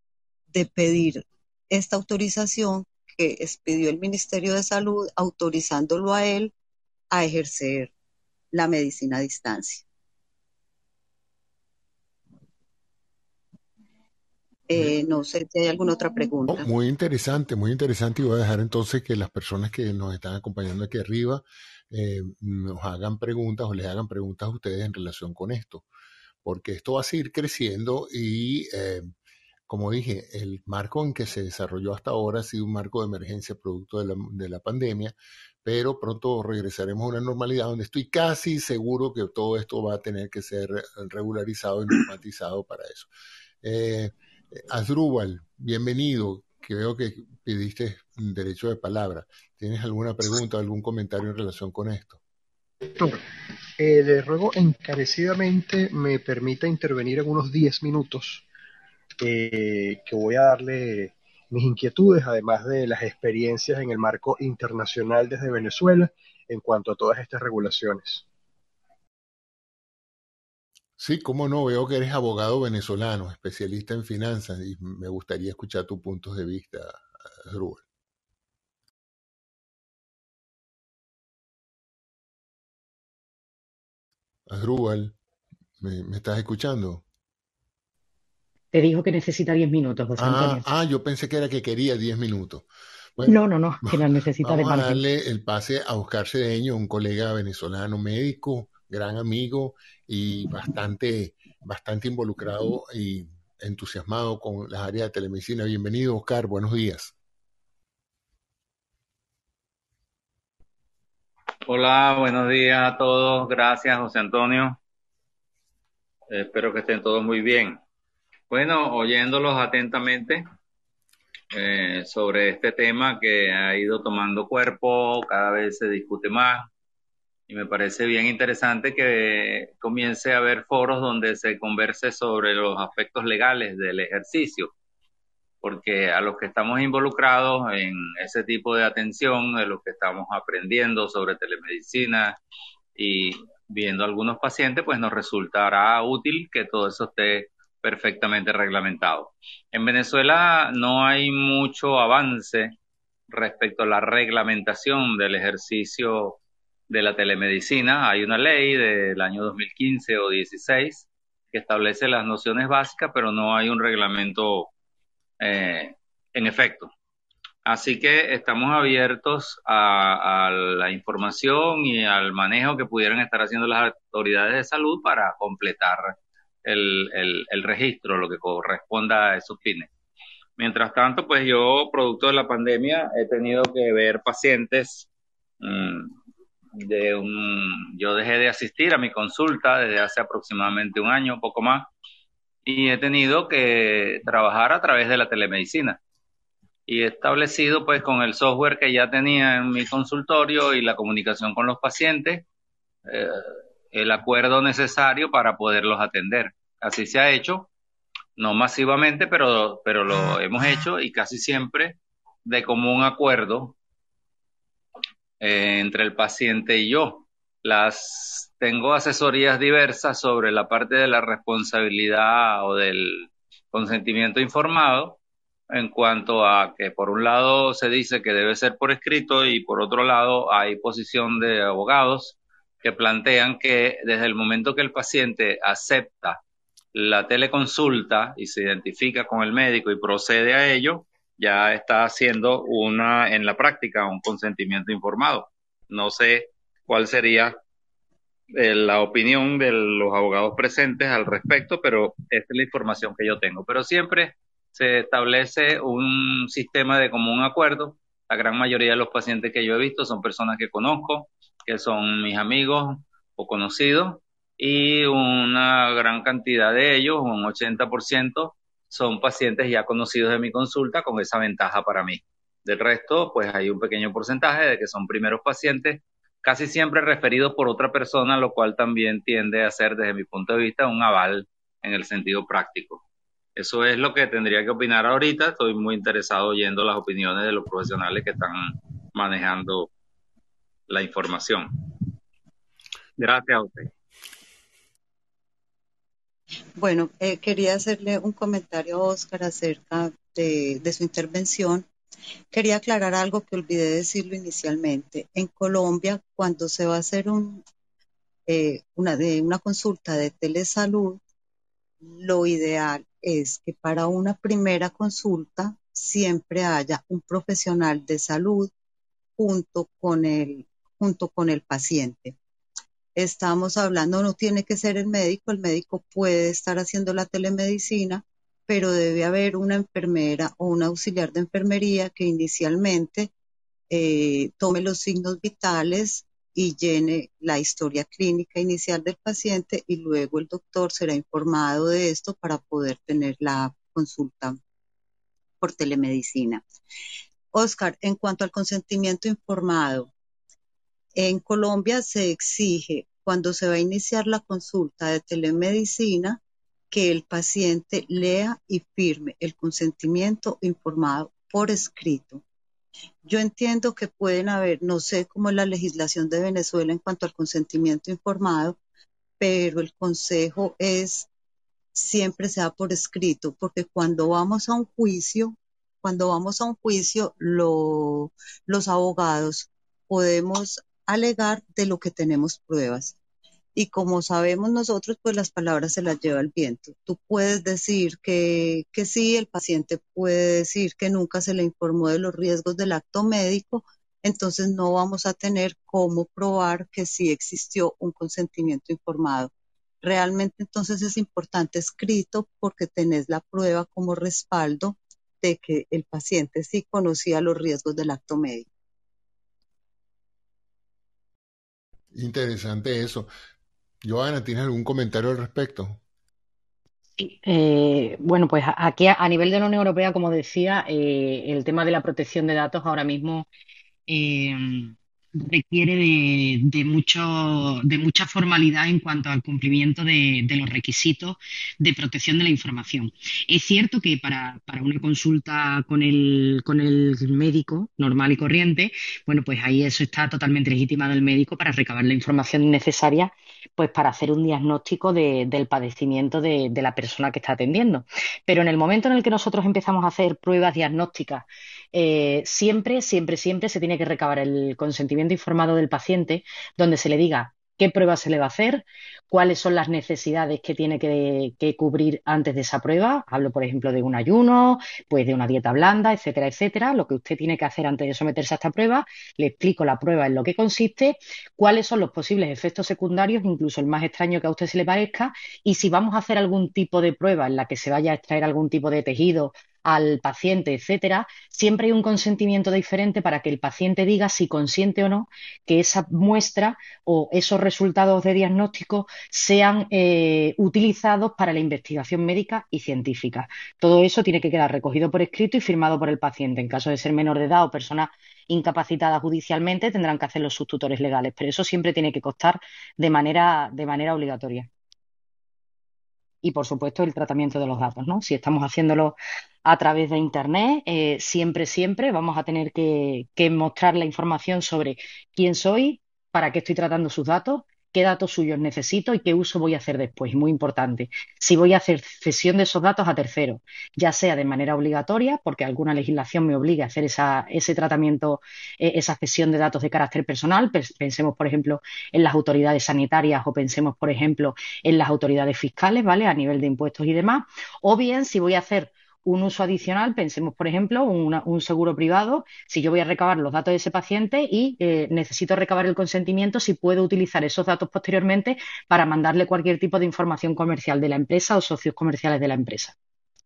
de pedir esta autorización que expidió el Ministerio de Salud, autorizándolo a él a ejercer la medicina a distancia. Eh, no sé si hay alguna otra pregunta. Oh, muy interesante, muy interesante. Y voy a dejar entonces que las personas que nos están acompañando aquí arriba eh, nos hagan preguntas o les hagan preguntas a ustedes en relación con esto. Porque esto va a seguir creciendo y, eh, como dije, el marco en que se desarrolló hasta ahora ha sido un marco de emergencia producto de la, de la pandemia, pero pronto regresaremos a una normalidad donde estoy casi seguro que todo esto va a tener que ser regularizado y normatizado para eso. Eh, Asdrúbal, bienvenido, que veo que pidiste derecho de palabra. ¿Tienes alguna pregunta, algún comentario en relación con esto? Eh, le ruego encarecidamente me permita intervenir en unos 10 minutos, eh, que voy a darle mis inquietudes, además de las experiencias en el marco internacional desde Venezuela en cuanto a todas estas regulaciones. Sí, cómo no, veo que eres abogado venezolano, especialista en finanzas y me gustaría escuchar tus puntos de vista, Asdrúbal. Asdrúbal, ¿me estás escuchando? Te dijo que necesita 10 minutos, José ah, ah, yo pensé que era que quería 10 minutos. No, no, no, que la necesita vamos de margen. a darle el pase a Oscar Cedeño, un colega venezolano médico, gran amigo y bastante, bastante involucrado y entusiasmado con las áreas de telemedicina. Bienvenido, Oscar, buenos días. Hola, buenos días a todos. Gracias, José Antonio. Espero que estén todos muy bien. Bueno, oyéndolos atentamente eh, sobre este tema que ha ido tomando cuerpo, cada vez se discute más y me parece bien interesante que comience a haber foros donde se converse sobre los aspectos legales del ejercicio porque a los que estamos involucrados en ese tipo de atención, de los que estamos aprendiendo sobre telemedicina y viendo algunos pacientes, pues nos resultará útil que todo eso esté perfectamente reglamentado. En Venezuela no hay mucho avance respecto a la reglamentación del ejercicio de la telemedicina. Hay una ley del año 2015 o 16 que establece las nociones básicas, pero no hay un reglamento eh, en efecto. Así que estamos abiertos a, la información y al manejo que pudieran estar haciendo las autoridades de salud para completar el, registro, lo que corresponda a esos fines. Mientras tanto, pues yo, producto de la pandemia, he tenido que ver pacientes mm, de un... Yo dejé de asistir a mi consulta desde hace aproximadamente un año, poco más, y he tenido que trabajar a través de la telemedicina. Y he establecido pues con el software que ya tenía en mi consultorio y la comunicación con los pacientes, eh, el acuerdo necesario para poderlos atender. Así se ha hecho, no masivamente, pero, pero lo hemos hecho y casi siempre de común acuerdo eh, entre el paciente y yo. Las tengo asesorías diversas sobre la parte de la responsabilidad o del consentimiento informado en cuanto a que por un lado se dice que debe ser por escrito y por otro lado hay posición de abogados que plantean que desde el momento que el paciente acepta la teleconsulta y se identifica con el médico y procede a ello, ya está haciendo una en la práctica un consentimiento informado. No sé cuál sería eh, la opinión de los abogados presentes al respecto, pero esta es la información que yo tengo. Pero siempre se establece un sistema de común acuerdo. La gran mayoría de los pacientes que yo he visto son personas que conozco, que son mis amigos o conocidos, y una gran cantidad de ellos, un 80%, son pacientes ya conocidos de mi consulta con esa ventaja para mí. Del resto, pues hay un pequeño porcentaje de que son primeros pacientes casi siempre referido por otra persona, lo cual también tiende a ser, desde mi punto de vista, un aval en el sentido práctico. Eso es lo que tendría que opinar ahorita. Estoy muy interesado oyendo las opiniones de los profesionales que están manejando la información. Gracias a usted. Bueno, eh, quería hacerle un comentario a Oscar acerca de, su intervención Quería aclarar algo que olvidé decirlo inicialmente. En Colombia, cuando se va a hacer eh, una, una consulta de telesalud, lo ideal es que para una primera consulta siempre haya un profesional de salud junto con el, junto con el paciente. Estamos hablando, no tiene que ser el médico, el médico puede estar haciendo la telemedicina, pero debe haber una enfermera o un auxiliar de enfermería que inicialmente eh, tome los signos vitales y llene la historia clínica inicial del paciente y luego el doctor será informado de esto para poder tener la consulta por telemedicina. Oscar, en cuanto al consentimiento informado, en Colombia se exige cuando se va a iniciar la consulta de telemedicina que el paciente lea y firme el consentimiento informado por escrito. Yo entiendo que pueden haber, no sé cómo es la legislación de Venezuela en cuanto al consentimiento informado, pero el consejo es siempre sea por escrito, porque cuando vamos a un juicio, cuando vamos a un juicio, los abogados podemos alegar de lo que tenemos pruebas. Y como sabemos nosotros, pues las palabras se las lleva el viento. Tú puedes decir que, que sí, el paciente puede decir que nunca se le informó de los riesgos del acto médico, entonces no vamos a tener cómo probar que sí existió un consentimiento informado. Realmente entonces es importante escrito porque tenés la prueba como respaldo de que el paciente sí conocía los riesgos del acto médico. Interesante eso. Joana, ¿tienes algún comentario al respecto? Eh, bueno, pues aquí a, nivel de la Unión Europea, como decía, eh, el tema de la protección de datos ahora mismo eh, requiere de, mucho, de mucha formalidad en cuanto al cumplimiento de, los requisitos de protección de la información. Es cierto que para, una consulta con el, con el médico normal y corriente, bueno, pues ahí eso está totalmente legitimado el médico para recabar la información necesaria pues para hacer un diagnóstico del padecimiento de, de la persona que está atendiendo. Pero en el momento en el que nosotros empezamos a hacer pruebas diagnósticas eh, siempre, siempre, siempre se tiene que recabar el consentimiento informado del paciente, donde se le diga qué prueba se le va a hacer, cuáles son las necesidades que tiene que, cubrir antes de esa prueba. Hablo, por ejemplo, de un ayuno, pues de una dieta blanda, etcétera, etcétera. Lo que usted tiene que hacer antes de someterse a esta prueba, le explico la prueba en lo que consiste, cuáles son los posibles efectos secundarios, incluso el más extraño que a usted se le parezca, y si vamos a hacer algún tipo de prueba en la que se vaya a extraer algún tipo de tejido al paciente, etcétera, siempre hay un consentimiento diferente para que el paciente diga si consiente o no que esa muestra o esos resultados de diagnóstico sean eh, utilizados para la investigación médica y científica. Todo eso tiene que quedar recogido por escrito y firmado por el paciente. En caso de ser menor de edad o persona incapacitada judicialmente, tendrán que hacerlo sus tutores legales, pero eso siempre tiene que constar de manera, de manera obligatoria y, por supuesto, el tratamiento de los datos, ¿no? Si estamos haciéndolo a través de Internet, eh, siempre, siempre vamos a tener que, que mostrar la información sobre quién soy, para qué estoy tratando sus datos qué datos suyos necesito y qué uso voy a hacer después. Muy importante. Si voy a hacer cesión de esos datos a terceros, ya sea de manera obligatoria, porque alguna legislación me obliga a hacer ese tratamiento, eh, esa cesión de datos de carácter personal. Pensemos, por ejemplo, en las autoridades sanitarias o pensemos, por ejemplo, en las autoridades fiscales, ¿vale? A nivel de impuestos y demás. O bien, si voy a hacer un uso adicional, pensemos, por ejemplo, un seguro privado, si yo voy a recabar los datos de ese paciente y eh, necesito recabar el consentimiento, si puedo utilizar esos datos posteriormente para mandarle cualquier tipo de información comercial de la empresa o socios comerciales de la empresa.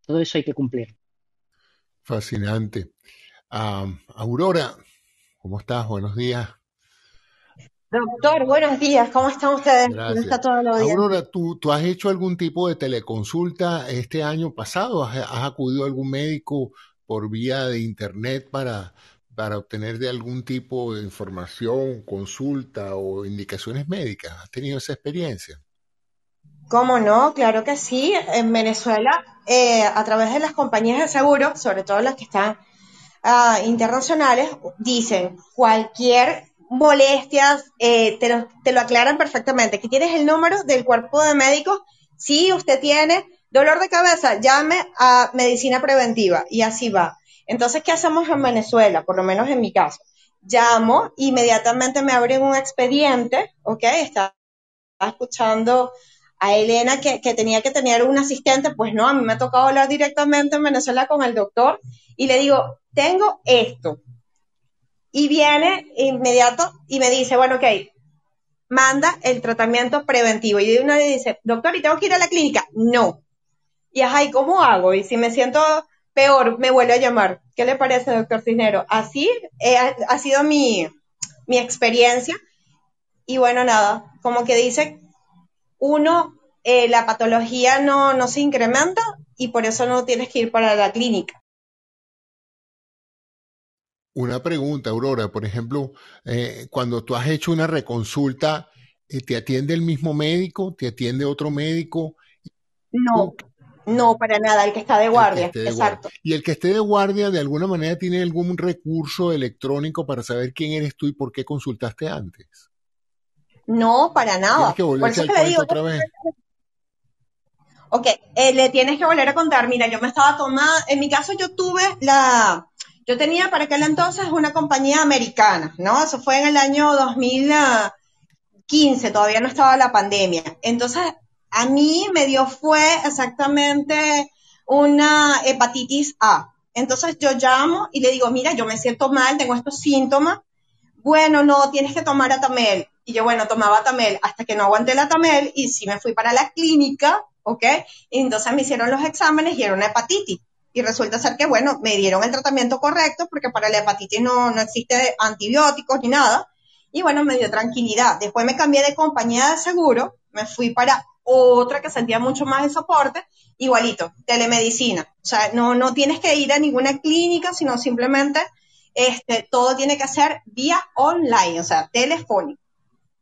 Todo eso hay que cumplir. Fascinante. Aurora, ¿cómo estás? Buenos días. Doctor, buenos días, ¿cómo están ustedes? ¿Cómo está todo el día? Aurora, ¿tú, ¿tú, has hecho algún tipo de teleconsulta este año pasado? ¿Has, acudido a algún médico por vía de internet para, para obtener de algún tipo de información, consulta o indicaciones médicas? ¿Has tenido esa experiencia? ¿Cómo no? Claro que sí. En Venezuela, eh, a través de las compañías de seguro, sobre todo las que están ah, internacionales, dicen cualquier molestias, eh, te, lo, te, lo, aclaran perfectamente. Aquí tienes el número del cuerpo de médicos. Si usted tiene dolor de cabeza, llame a medicina preventiva y así va. Entonces, ¿qué hacemos en Venezuela? Por lo menos en mi caso. Llamo, inmediatamente me abren un expediente, ¿ok? Estaba escuchando a Elena que, que, tenía que tener un asistente, pues no, a mí me ha tocado hablar directamente en Venezuela con el doctor y le digo, tengo esto, y viene inmediato y me dice, bueno, ok, manda el tratamiento preventivo. Y una vez dice, doctor, ¿y tengo que ir a la clínica? No. Y ajá, ¿y cómo hago? Y si me siento peor, me vuelve a llamar. ¿Qué le parece, doctor Cisnero? Así eh, ha sido mi, mi experiencia. Y bueno, nada, como que dice, uno, eh, la patología no, no se incrementa y por eso no tienes que ir para la clínica. Una pregunta, Aurora, por ejemplo, eh, cuando tú has hecho una reconsulta, eh, ¿te atiende el mismo médico? ¿Te atiende otro médico? No, no, para nada, el que está de guardia, exacto. Y el que esté de guardia, de alguna manera, tiene algún recurso electrónico para saber quién eres tú y por qué consultaste antes. No, para nada. Que por eso que digo, otra vez. Ok, eh, le tienes que volver a contar. Mira, yo me estaba tomando, en mi caso yo tuve la, yo tenía para aquel entonces una compañía americana, ¿no? Eso fue en el año 2015, todavía no estaba la pandemia. Entonces, a mí me dio fue exactamente una hepatitis A. Entonces yo llamo y le digo, mira, yo me siento mal, tengo estos síntomas. Bueno, no, tienes que tomar Atamel. Y yo, bueno, tomaba Atamel hasta que no aguanté el Atamel y sí me fui para la clínica, ¿ok? Y entonces me hicieron los exámenes y era una hepatitis y resulta ser que, bueno, me dieron el tratamiento correcto porque para la hepatitis no, no existe antibióticos ni nada. y bueno, me dio tranquilidad. Después me cambié de compañía de seguro, me fui para otra que sentía mucho más de soporte, igualito, telemedicina. O sea, no, no tienes que ir a ninguna clínica, sino simplemente este, todo tiene que ser vía online, o sea, telefónico.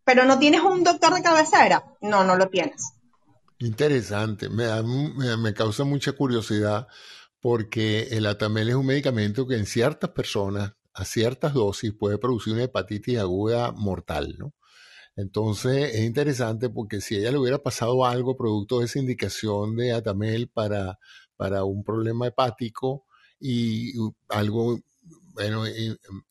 Pero no tienes un doctor de cabecera, no, no lo tienes. Interesante, me, me, me causa mucha curiosidad porque el Atamel es un medicamento que en ciertas personas, a ciertas dosis, puede producir una hepatitis aguda mortal, ¿no? Entonces es interesante porque si a ella le hubiera pasado algo producto de esa indicación de Atamel para, para un problema hepático y algo bueno,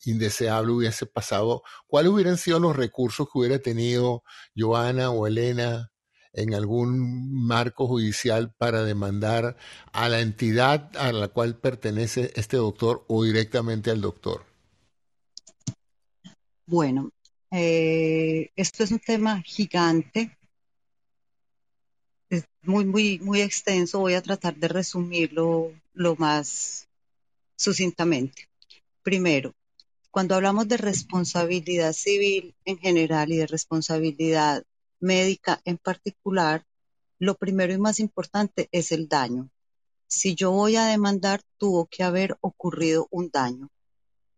indeseable hubiese pasado, ¿cuáles hubieran sido los recursos que hubiera tenido Joana o Elena en algún marco judicial para demandar a la entidad a la cual pertenece este doctor o directamente al doctor? Bueno, eh, esto es un tema gigante, es muy, muy, muy extenso. Voy a tratar de resumirlo lo más sucintamente. Primero, cuando hablamos de responsabilidad civil en general y de responsabilidad médica en particular, lo primero y más importante es el daño. Si yo voy a demandar, tuvo que haber ocurrido un daño.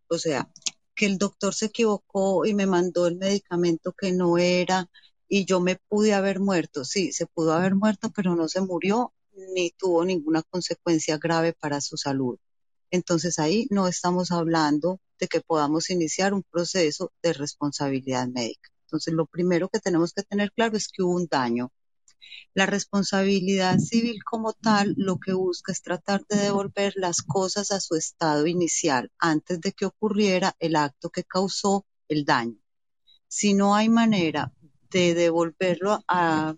O sea, que el doctor se equivocó y me mandó el medicamento que no era y yo me pude haber muerto. Sí, se pudo haber muerto, pero no se murió ni tuvo ninguna consecuencia grave para su salud. Entonces ahí no estamos hablando de que podamos iniciar un proceso de responsabilidad médica. Entonces lo primero que tenemos que tener claro es que hubo un daño. La responsabilidad civil como tal lo que busca es tratar de devolver las cosas a su estado inicial antes de que ocurriera el acto que causó el daño. Si no hay manera de devolverlo a,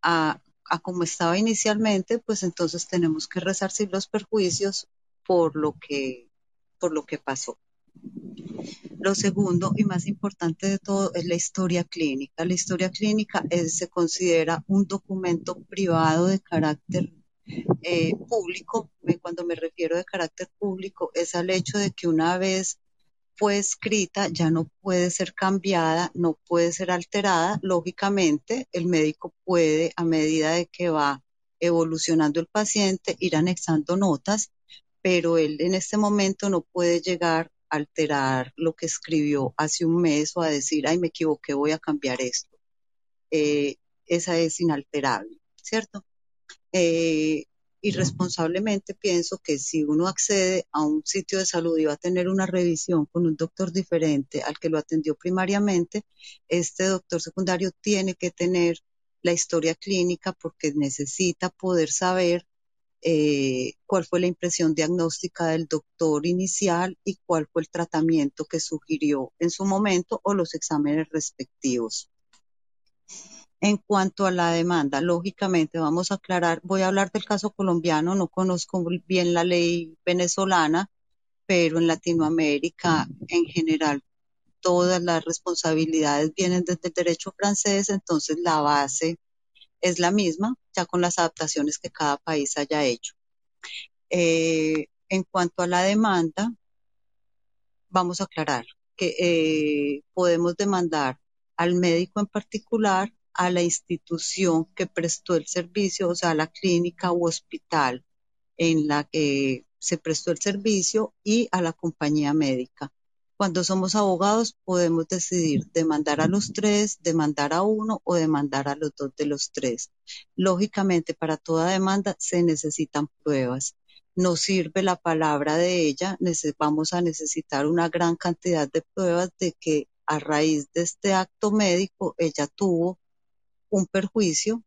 a, como estaba inicialmente, pues entonces tenemos que resarcir los perjuicios por lo que, por lo que pasó. Lo segundo y más importante de todo es la historia clínica. La historia clínica se considera un documento privado de carácter eh, público. Cuando me refiero de carácter público es al hecho de que una vez fue escrita ya no puede ser cambiada, no puede ser alterada. Lógicamente, el médico puede, a medida de que va evolucionando el paciente, ir anexando notas, pero él en este momento no puede llegar alterar lo que escribió hace un mes o a decir, ay, me equivoqué, voy a cambiar esto. Eh, esa es inalterable, ¿cierto? Eh, irresponsablemente pienso que si uno accede a un sitio de salud y va a tener una revisión con un doctor diferente al que lo atendió primariamente, este doctor secundario tiene que tener la historia clínica porque necesita poder saber eh, cuál fue la impresión diagnóstica del doctor inicial y cuál fue el tratamiento que sugirió en su momento o los exámenes respectivos. En cuanto a la demanda, lógicamente vamos a aclarar, voy a hablar del caso colombiano, no conozco bien la ley venezolana, pero en Latinoamérica en general todas las responsabilidades vienen desde el derecho francés, entonces la base es la misma, ya con las adaptaciones que cada país haya hecho. Eh, en cuanto a la demanda, vamos a aclarar que eh, podemos demandar al médico en particular, a la institución que prestó el servicio, o sea, a la clínica u hospital en la que se prestó el servicio y a la compañía médica. Cuando somos abogados podemos decidir demandar a los tres, demandar a uno o demandar a los dos de los tres. Lógicamente, para toda demanda se necesitan pruebas. No sirve la palabra de ella, vamos a necesitar una gran cantidad de pruebas de que a raíz de este acto médico ella tuvo un perjuicio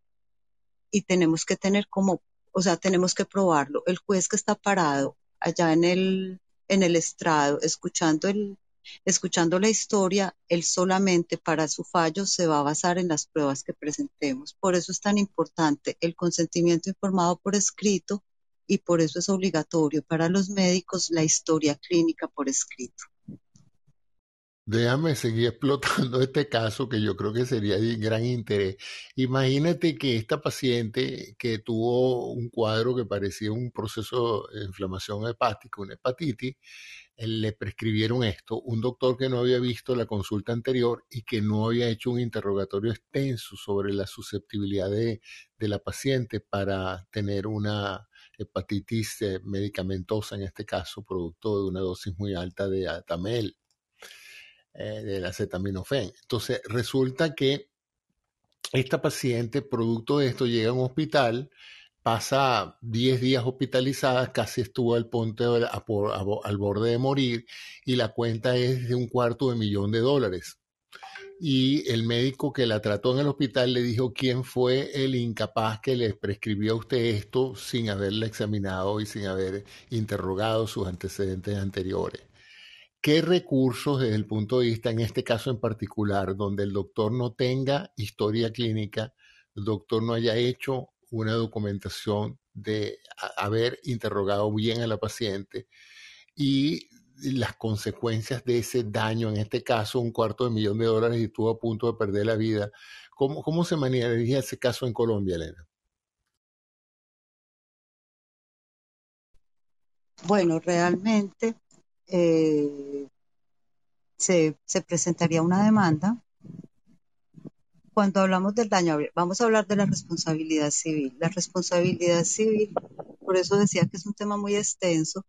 y tenemos que tener como, o sea, tenemos que probarlo. El juez que está parado allá en el en el estrado, escuchando, el, escuchando la historia, él solamente para su fallo se va a basar en las pruebas que presentemos. Por eso es tan importante el consentimiento informado por escrito y por eso es obligatorio para los médicos la historia clínica por escrito. Déjame seguir explotando este caso que yo creo que sería de gran interés. Imagínate que esta paciente que tuvo un cuadro que parecía un proceso de inflamación hepática, una hepatitis, le prescribieron esto, un doctor que no había visto la consulta anterior y que no había hecho un interrogatorio extenso sobre la susceptibilidad de, la paciente para tener una hepatitis eh, medicamentosa, en este caso, producto de una dosis muy alta de atamel, eh, del acetaminofén. Entonces, resulta que esta paciente, producto de esto, llega a un hospital pasa 10 días hospitalizada, casi estuvo al, al borde de morir y la cuenta es de un cuarto de millón de dólares. Y el médico que la trató en el hospital le dijo quién fue el incapaz que le prescribió a usted esto sin haberla examinado y sin haber interrogado sus antecedentes anteriores. ¿Qué recursos desde el punto de vista, en este caso en particular, donde el doctor no tenga historia clínica, el doctor no haya hecho una documentación de haber interrogado bien a la paciente y las consecuencias de ese daño, en este caso un cuarto de millón de dólares y estuvo a punto de perder la vida. ¿Cómo, cómo se manejaría ese caso en Colombia, Elena? Bueno, realmente eh, se, se presentaría una demanda cuando hablamos del daño, vamos a hablar de la responsabilidad civil. La responsabilidad civil, por eso decía que es un tema muy extenso,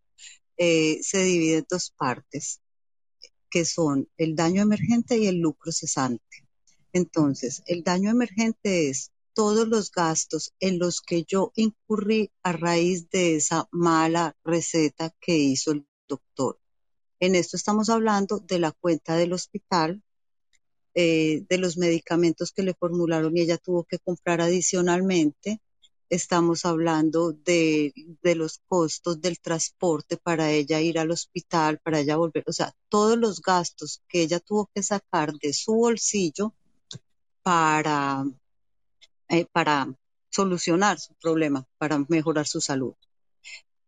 eh, se divide en dos partes, que son el daño emergente y el lucro cesante. Entonces, el daño emergente es todos los gastos en los que yo incurrí a raíz de esa mala receta que hizo el doctor. En esto estamos hablando de la cuenta del hospital, eh, de los medicamentos que le formularon y ella tuvo que comprar adicionalmente. Estamos hablando de, los costos del transporte para ella ir al hospital, para ella volver, o sea, todos los gastos que ella tuvo que sacar de su bolsillo para, eh, para solucionar su problema, para mejorar su salud.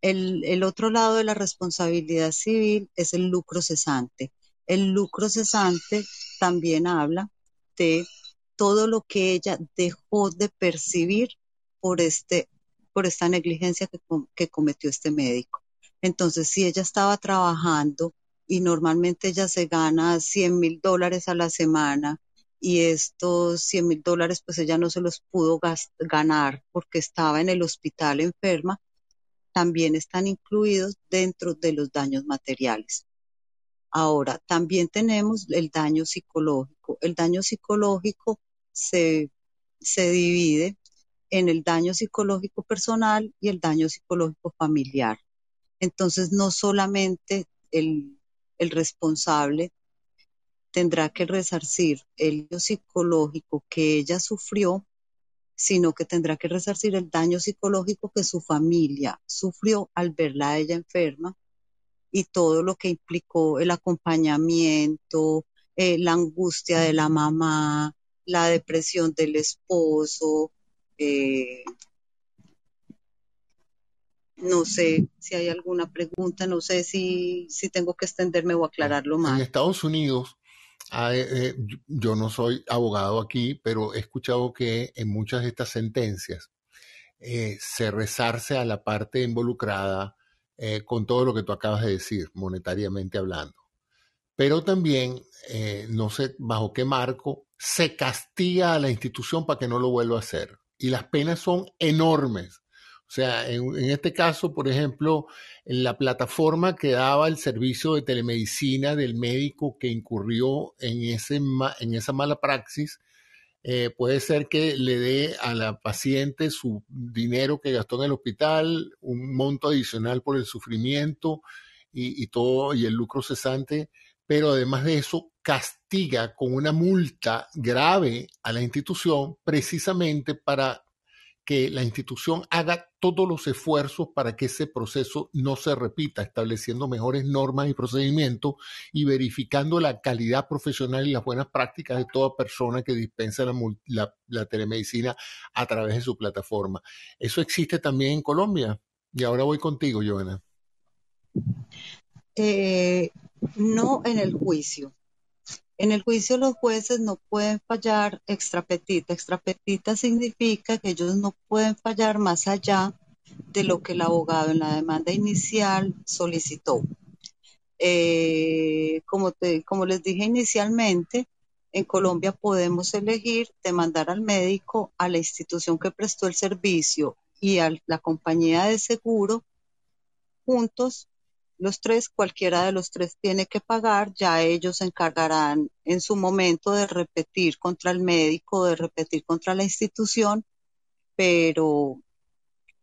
El, otro lado de la responsabilidad civil es el lucro cesante. El lucro cesante también habla de todo lo que ella dejó de percibir por, este, por esta negligencia que, que cometió este médico. Entonces, si ella estaba trabajando y normalmente ella se gana 100 mil dólares a la semana y estos 100 mil dólares pues ella no se los pudo ganar porque estaba en el hospital enferma, también están incluidos dentro de los daños materiales. Ahora, también tenemos el daño psicológico. El daño psicológico se, divide en el daño psicológico personal y el daño psicológico familiar. Entonces, no solamente el, el responsable tendrá que resarcir el daño psicológico que ella sufrió, sino que tendrá que resarcir el daño psicológico que su familia sufrió al verla a ella enferma y todo lo que implicó el acompañamiento, eh, la angustia de la mamá, la depresión del esposo. Eh, no sé si hay alguna pregunta, no sé si, si tengo que extenderme o aclararlo más. En Estados Unidos, eh, yo no soy abogado aquí, pero he escuchado que en muchas de estas sentencias se resarce a la parte involucrada eh, con todo lo que tú acabas de decir, monetariamente hablando. Pero también, eh, no sé bajo qué marco, se castiga a la institución para que no lo vuelva a hacer. Y las penas son enormes. O sea, en, este caso, por ejemplo, en la plataforma que daba el servicio de telemedicina del médico que incurrió en, ese, en esa mala praxis, eh, puede ser que le dé a la paciente su dinero que gastó en el hospital, un monto adicional por el sufrimiento y, y todo, y el lucro cesante, pero además de eso castiga con una multa grave a la institución precisamente para que la institución haga todos los esfuerzos para que ese proceso no se repita, estableciendo mejores normas y procedimientos y verificando la calidad profesional y las buenas prácticas de toda persona que dispensa la, telemedicina a través de su plataforma. Eso existe también en Colombia. Y ahora voy contigo, Joana. Eh, no en el juicio, En el juicio los jueces no pueden fallar extrapetita. Extrapetita significa que ellos no pueden fallar más allá de lo que el abogado en la demanda inicial solicitó. Eh, como, como les dije inicialmente, en Colombia podemos elegir demandar al médico, a la institución que prestó el servicio y a la compañía de seguro juntos los tres, cualquiera de los tres tiene que pagar, ya ellos se encargarán en su momento de repetir contra el médico, de repetir contra la institución, pero,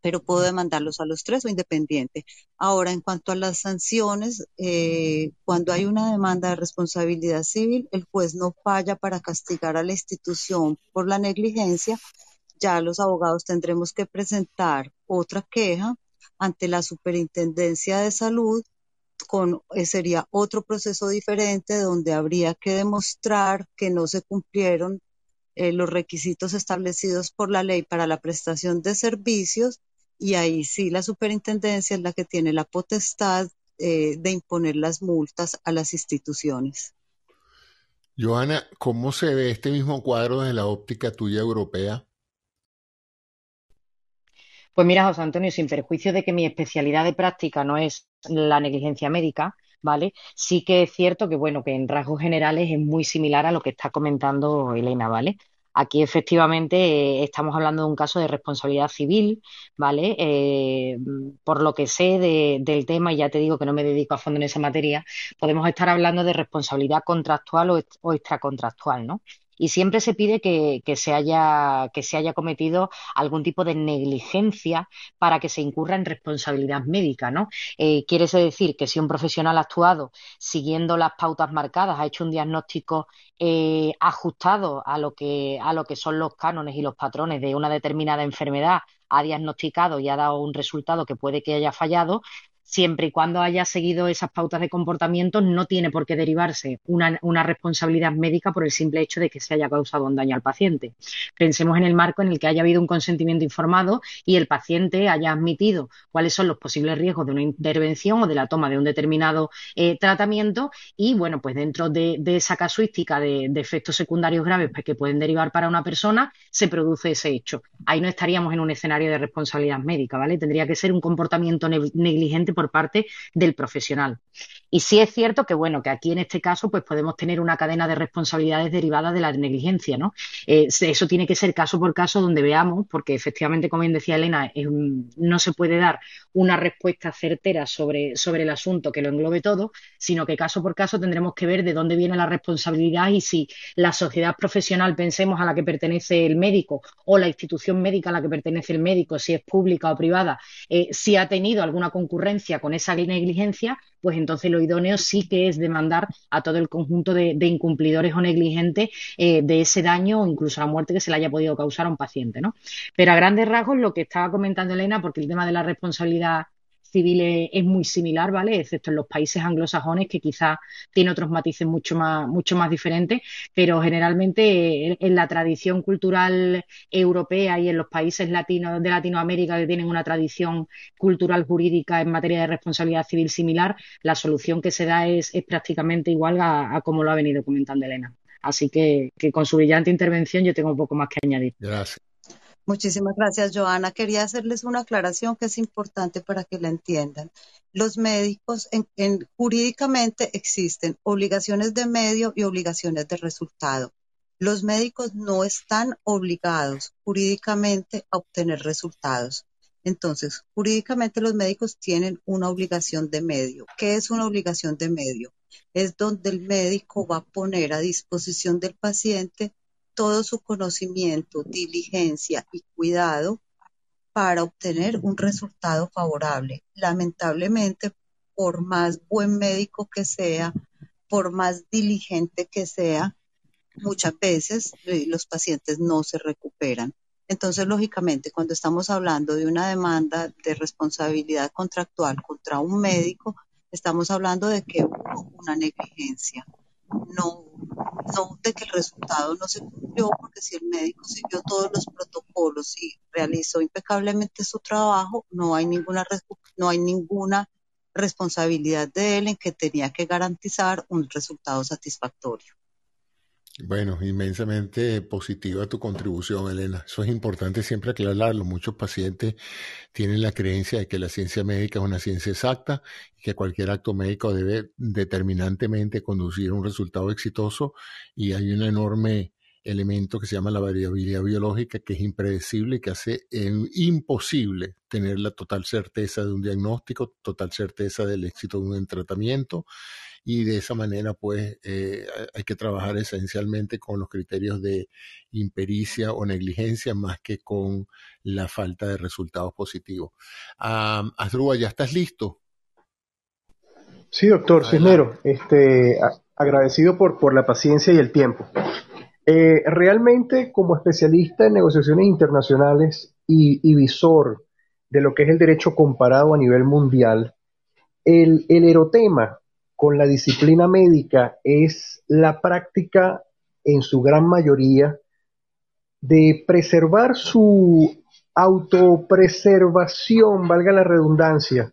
pero puedo demandarlos a los tres o independiente. Ahora, en cuanto a las sanciones, eh, cuando hay una demanda de responsabilidad civil, el juez no falla para castigar a la institución por la negligencia, ya los abogados tendremos que presentar otra queja ante la Superintendencia de Salud con, eh, sería otro proceso diferente donde habría que demostrar que no se cumplieron eh, los requisitos establecidos por la ley para la prestación de servicios y ahí sí la superintendencia es la que tiene la potestad eh, de imponer las multas a las instituciones. Joana, ¿cómo se ve este mismo cuadro desde la óptica tuya europea? Pues mira, José Antonio, sin perjuicio de que mi especialidad de práctica no es la negligencia médica, ¿vale? Sí que es cierto que, bueno, que en rasgos generales es muy similar a lo que está comentando Elena, ¿vale? Aquí efectivamente eh, estamos hablando de un caso de responsabilidad civil, ¿vale? Eh, por lo que sé del tema, y ya te digo que no me dedico a fondo en esa materia, podemos estar hablando de responsabilidad contractual o, o extracontractual, ¿no? Y siempre se pide que, se haya, que se haya cometido algún tipo de negligencia para que se incurra en responsabilidad médica, ¿no? Eh, quiere decir que si un profesional ha actuado siguiendo las pautas marcadas, ha hecho un diagnóstico eh, ajustado a lo que a lo que son los cánones y los patrones de una determinada enfermedad, ha diagnosticado y ha dado un resultado que puede que haya fallado, siempre y cuando haya seguido esas pautas de comportamiento, no tiene por qué derivarse una, responsabilidad médica por el simple hecho de que se haya causado un daño al paciente. Pensemos en el marco en el que haya habido un consentimiento informado y el paciente haya admitido cuáles son los posibles riesgos de una intervención o de la toma de un determinado eh, tratamiento y, bueno, pues dentro de, esa casuística de, efectos secundarios graves pues, que pueden derivar para una persona, se produce ese hecho. Ahí no estaríamos en un escenario de responsabilidad médica, ¿vale? Tendría que ser un comportamiento negligente por parte del profesional. Y sí es cierto que, bueno, que aquí en este caso, pues podemos tener una cadena de responsabilidades derivadas de la negligencia, ¿no? Eh, eso tiene que ser caso por caso donde veamos, porque efectivamente, como bien decía Elena, no se puede dar una respuesta certera sobre, sobre el asunto que lo englobe todo, sino que caso por caso tendremos que ver de dónde viene la responsabilidad y si la sociedad profesional, pensemos a la que pertenece el médico o la institución médica a la que pertenece el médico, si es pública o privada, eh, si ha tenido alguna concurrencia con esa negligencia, pues entonces lo idóneo sí que es demandar a todo el conjunto de, incumplidores o negligentes eh, de ese daño o incluso la muerte que se le haya podido causar a un paciente, ¿no? Pero a grandes rasgos lo que estaba comentando Elena, porque el tema de la responsabilidad civil es, muy similar, ¿vale? Excepto en los países anglosajones, que quizás tiene otros matices mucho más, mucho más diferentes, pero generalmente en, la tradición cultural europea y en los países latinos de Latinoamérica que tienen una tradición cultural jurídica en materia de responsabilidad civil similar, la solución que se da es, prácticamente igual a, como lo ha venido comentando Elena. Así que, que, con su brillante intervención yo tengo un poco más que añadir. Gracias. Muchísimas gracias, Joana. Quería hacerles una aclaración que es importante para que la entiendan. Los médicos, en, jurídicamente existen obligaciones de medio y obligaciones de resultado. Los médicos no están obligados jurídicamente a obtener resultados. Entonces, jurídicamente los médicos tienen una obligación de medio. ¿Qué es una obligación de medio? Es donde el médico va a poner a disposición del paciente todo su conocimiento, diligencia y cuidado para obtener un resultado favorable. Lamentablemente, por más buen médico que sea, por más diligente que sea, muchas veces eh, los pacientes no se recuperan. Entonces, lógicamente, cuando estamos hablando de una demanda de responsabilidad contractual contra un médico, estamos hablando de que hubo una negligencia no, no de que el resultado no se cumplió, porque si el médico siguió todos los protocolos y realizó impecablemente su trabajo, no hay ninguna, no hay ninguna responsabilidad de él en que tenía que garantizar un resultado satisfactorio. Bueno, inmensamente positiva tu contribución, Elena. Eso es importante siempre aclararlo. Muchos pacientes tienen la creencia de que la ciencia médica es una ciencia exacta y que cualquier acto médico debe determinantemente conducir a un resultado exitoso y hay un enorme elemento que se llama la variabilidad biológica que es impredecible y que hace imposible tener la total certeza de un diagnóstico, total certeza del éxito de un tratamiento y de esa manera pues eh, hay que trabajar esencialmente con los criterios de impericia o negligencia más que con la falta de resultados positivos. Um, Asdrúa, ¿ya estás listo? Sí, doctor Cisnero, este, agradecido por, por la paciencia y el tiempo. Eh, realmente, como especialista en negociaciones internacionales y, y, visor de lo que es el derecho comparado a nivel mundial, el, el erotema con la disciplina médica es la práctica, en su gran mayoría, de preservar su autopreservación, valga la redundancia,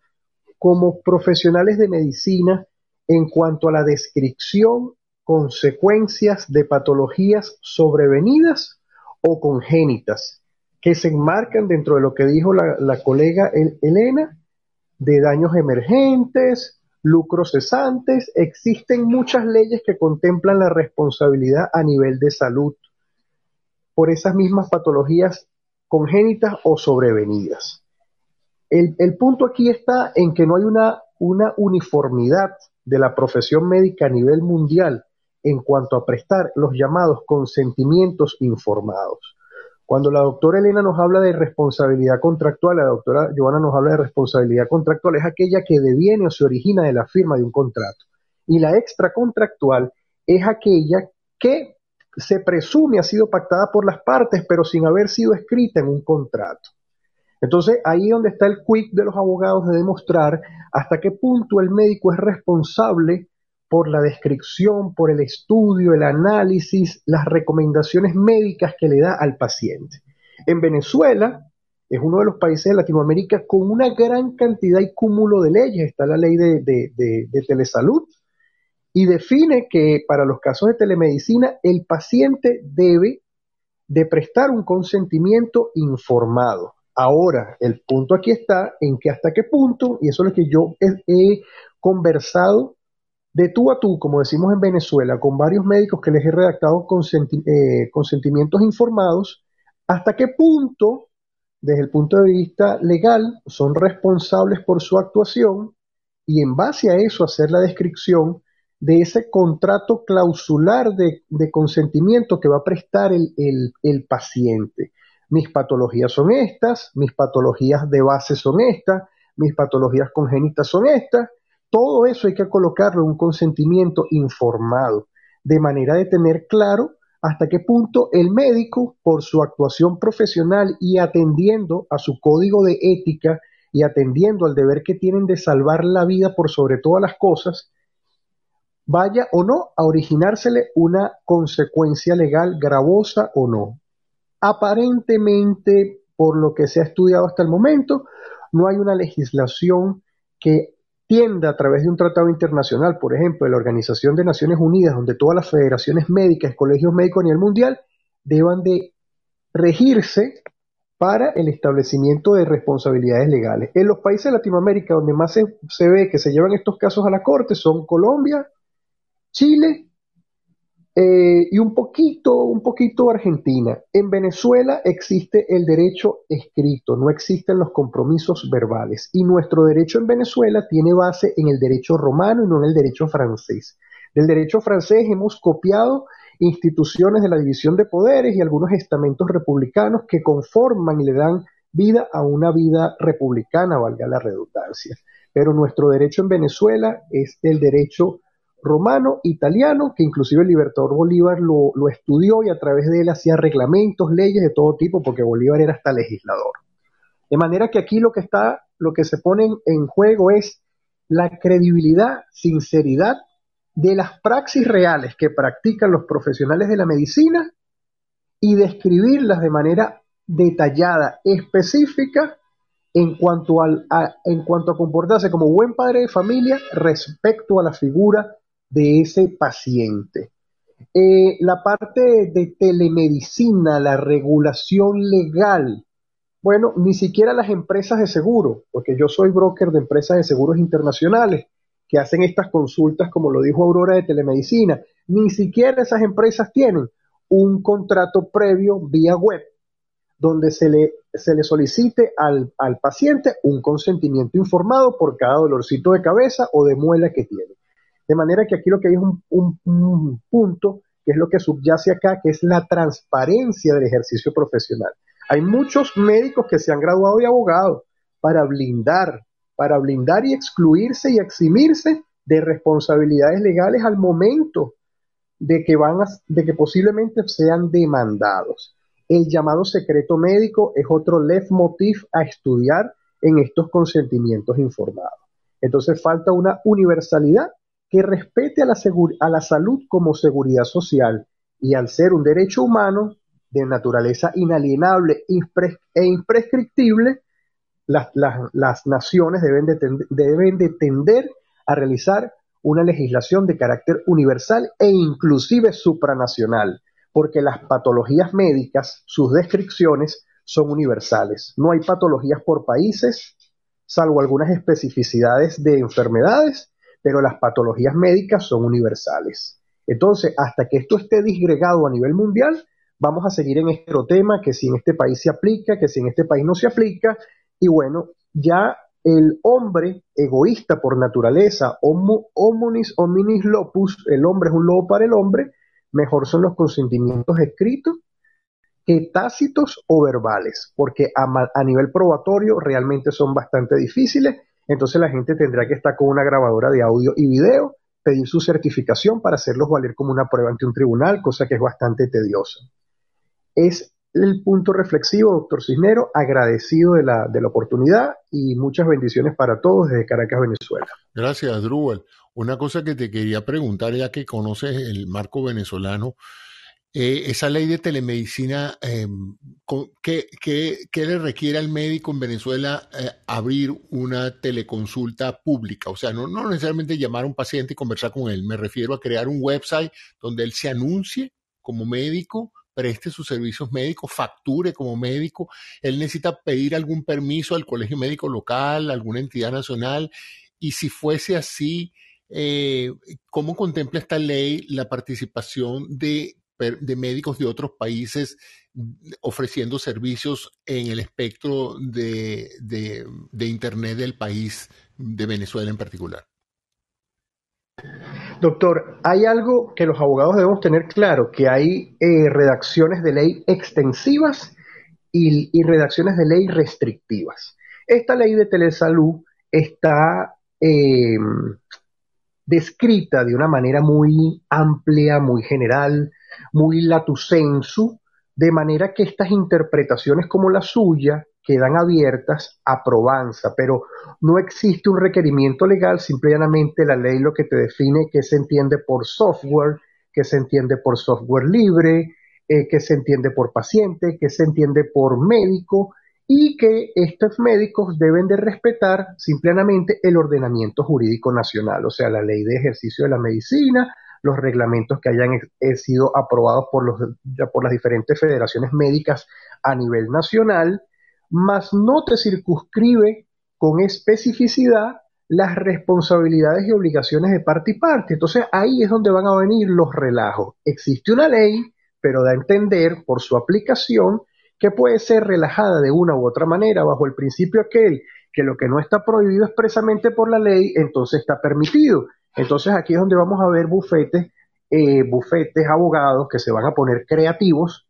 como profesionales de medicina en cuanto a la descripción, consecuencias de patologías sobrevenidas o congénitas, que se enmarcan dentro de lo que dijo la, la colega Elena, de daños emergentes, lucros cesantes, existen muchas leyes que contemplan la responsabilidad a nivel de salud por esas mismas patologías congénitas o sobrevenidas. El, punto aquí está en que no hay una, una uniformidad de la profesión médica a nivel mundial en cuanto a prestar los llamados consentimientos informados. Cuando la doctora Elena nos habla de responsabilidad contractual, la doctora Joana nos habla de responsabilidad contractual, es aquella que deviene o se origina de la firma de un contrato. Y la extracontractual es aquella que se presume ha sido pactada por las partes, pero sin haber sido escrita en un contrato. Entonces, ahí es donde está el quick de los abogados de demostrar hasta qué punto el médico es responsable por la descripción, por el estudio, el análisis, las recomendaciones médicas que le da al paciente. En Venezuela es uno de los países de Latinoamérica con una gran cantidad y cúmulo de leyes. Está la ley de, telesalud y define que para los casos de telemedicina el paciente debe de prestar un consentimiento informado. Ahora, el punto aquí está en que hasta qué punto, y eso es lo que yo he, he conversado de tú a tú, como decimos en Venezuela, con varios médicos que les he redactado eh, consentimientos informados, hasta qué punto, desde el punto de vista legal, son responsables por su actuación y en base a eso hacer la descripción de ese contrato clausular de, consentimiento que va a prestar el, el paciente. Mis patologías son estas, mis patologías de base son estas, mis patologías congénitas son estas, todo eso hay que colocarlo en un consentimiento informado, de manera de tener claro hasta qué punto el médico, por su actuación profesional y atendiendo a su código de ética y atendiendo al deber que tienen de salvar la vida por sobre todas las cosas, vaya o no a originársele una consecuencia legal gravosa o no. Aparentemente, por lo que se ha estudiado hasta el momento, no hay una legislación que tienda a través de un tratado internacional, por ejemplo, de la Organización de Naciones Unidas, donde todas las federaciones médicas, colegios médicos a nivel mundial, deban de regirse para el establecimiento de responsabilidades legales. En los países de Latinoamérica donde más se, se ve que se llevan estos casos a la corte son Colombia, Chile eh, y un poquito, un poquito Argentina. En Venezuela existe el derecho escrito, no existen los compromisos verbales. Y nuestro derecho en Venezuela tiene base en el derecho romano y no en el derecho francés. Del derecho francés hemos copiado instituciones de la división de poderes y algunos estamentos republicanos que conforman y le dan vida a una vida republicana, valga la redundancia. Pero nuestro derecho en Venezuela es el derecho romano, italiano, que inclusive el libertador Bolívar lo, estudió y a través de él hacía reglamentos, leyes de todo tipo, porque Bolívar era hasta legislador. De manera que aquí lo que está, lo que se pone en juego es la credibilidad, sinceridad de las praxis reales que practican los profesionales de la medicina y describirlas de manera detallada, específica, en cuanto, al, en cuanto a comportarse como buen padre de familia respecto a la figura de ese paciente. Eh, la parte de telemedicina, la regulación legal, bueno, ni siquiera las empresas de seguro, porque yo soy broker de empresas de seguros internacionales que hacen estas consultas, como lo dijo Aurora de telemedicina, ni siquiera esas empresas tienen un contrato previo vía web donde se le, se le solicite al, paciente un consentimiento informado por cada dolorcito de cabeza o de muela que tiene. De manera que aquí lo que hay es un, un punto que es lo que subyace acá, que es la transparencia del ejercicio profesional. Hay muchos médicos que se han graduado de abogado para blindar, para blindar y excluirse y eximirse de responsabilidades legales al momento de que van de que posiblemente sean demandados. El llamado secreto médico es otro leitmotiv a estudiar en estos consentimientos informados. Entonces falta una universalidad que respete a la, a la salud como seguridad social y al ser un derecho humano de naturaleza inalienable e imprescriptible, las, naciones deben de, deben de tender a realizar una legislación de carácter universal e inclusive supranacional, porque las patologías médicas, sus descripciones son universales. No hay patologías por países, salvo algunas especificidades de enfermedades, pero las patologías médicas son universales. Entonces, hasta que esto esté disgregado a nivel mundial, vamos a seguir en este tema, que si en este país se aplica, que si en este país no se aplica, y bueno, ya el hombre egoísta por naturaleza, homo, hominis hominis lopus, el hombre es un lobo para el hombre, mejor son los consentimientos escritos que tácitos o verbales, porque a, a nivel probatorio realmente son bastante difíciles entonces la gente tendrá que estar con una grabadora de audio y video, pedir su certificación para hacerlos valer como una prueba ante un tribunal, cosa que es bastante tediosa. Es el punto reflexivo, doctor Cisnero, agradecido de la, de la oportunidad y muchas bendiciones para todos desde Caracas, Venezuela. Gracias, Drubal. Una cosa que te quería preguntar, ya que conoces el marco venezolano, eh, esa ley de telemedicina, em, ¿qué, le requiere al médico en Venezuela eh, abrir una teleconsulta pública? O sea, no, no necesariamente llamar a un paciente y conversar con él, me refiero a crear un website donde él se anuncie como médico, preste sus servicios médicos, facture como médico, él necesita pedir algún permiso al colegio médico local, alguna entidad nacional, y si fuese así, eh, ¿cómo contempla esta ley la participación de de médicos de otros países ofreciendo servicios en el espectro de, Internet del país, de Venezuela en particular. Doctor, hay algo que los abogados debemos tener claro, que hay eh, redacciones de ley extensivas y, redacciones de ley restrictivas. Esta ley de telesalud está eh, descrita de una manera muy amplia, muy general, muy latu sensu, de manera que estas interpretaciones como la suya quedan abiertas a probanza, pero no existe un requerimiento legal, simplemente la ley lo que te define qué se entiende por software, qué se entiende por software libre, eh, qué se entiende por paciente, qué se entiende por médico, y que estos médicos deben de respetar simplemente el ordenamiento jurídico nacional, o sea, la ley de ejercicio de la medicina, los reglamentos que hayan eh, sido aprobados por, los, por las diferentes federaciones médicas a nivel nacional, mas no te circunscribe con especificidad las responsabilidades y obligaciones de parte y parte. Entonces ahí es donde van a venir los relajos. Existe una ley, pero da a entender por su aplicación que puede ser relajada de una u otra manera bajo el principio aquel que lo que no está prohibido expresamente por la ley, entonces está permitido. Entonces aquí es donde vamos a ver bufetes, eh, bufetes, abogados que se van a poner creativos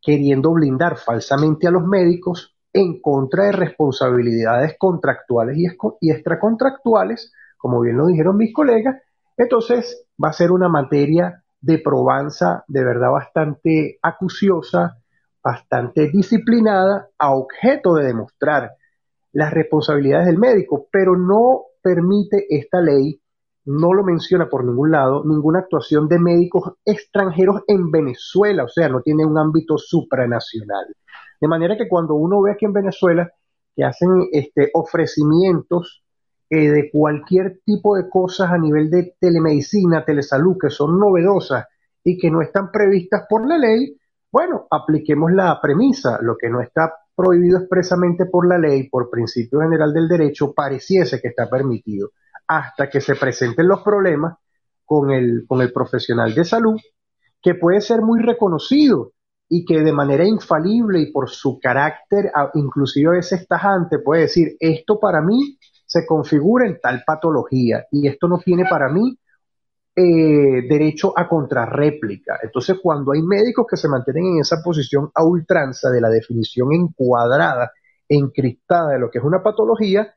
queriendo blindar falsamente a los médicos en contra de responsabilidades contractuales y, y extracontractuales, como bien lo dijeron mis colegas. Entonces va a ser una materia de probanza de verdad bastante acuciosa, bastante disciplinada, a objeto de demostrar las responsabilidades del médico, pero no permite esta ley no lo menciona por ningún lado, ninguna actuación de médicos extranjeros en Venezuela, o sea, no tiene un ámbito supranacional. De manera que cuando uno ve aquí en Venezuela que hacen este, ofrecimientos eh, de cualquier tipo de cosas a nivel de telemedicina, telesalud, que son novedosas y que no están previstas por la ley, bueno, apliquemos la premisa, lo que no está prohibido expresamente por la ley, por principio general del derecho, pareciese que está permitido, hasta que se presenten los problemas con el, con el profesional de salud, que puede ser muy reconocido y que de manera infalible y por su carácter, inclusive a veces tajante, puede decir, esto para mí se configura en tal patología y esto no tiene para mí eh, derecho a contrarréplica. Entonces, cuando hay médicos que se mantienen en esa posición a ultranza de la definición encuadrada, encriptada de lo que es una patología,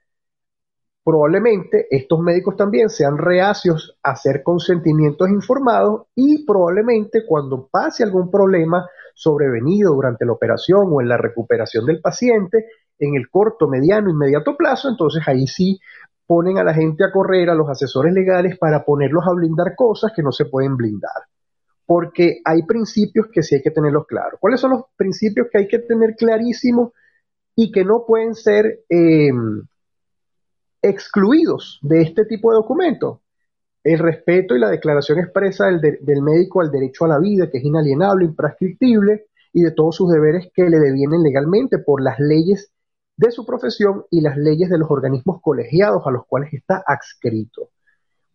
probablemente estos médicos también sean reacios a hacer consentimientos informados y probablemente cuando pase algún problema sobrevenido durante la operación o en la recuperación del paciente, en el corto, mediano, inmediato plazo, entonces ahí sí ponen a la gente a correr, a los asesores legales, para ponerlos a blindar cosas que no se pueden blindar. Porque hay principios que sí hay que tenerlos claros. ¿Cuáles son los principios que hay que tener clarísimos y que no pueden ser em, excluidos de este tipo de documentos? El respeto y la declaración expresa del, del médico al derecho a la vida, que es inalienable, imprescriptible, y de todos sus deberes que le devienen legalmente por las leyes de su profesión y las leyes de los organismos colegiados a los cuales está adscrito.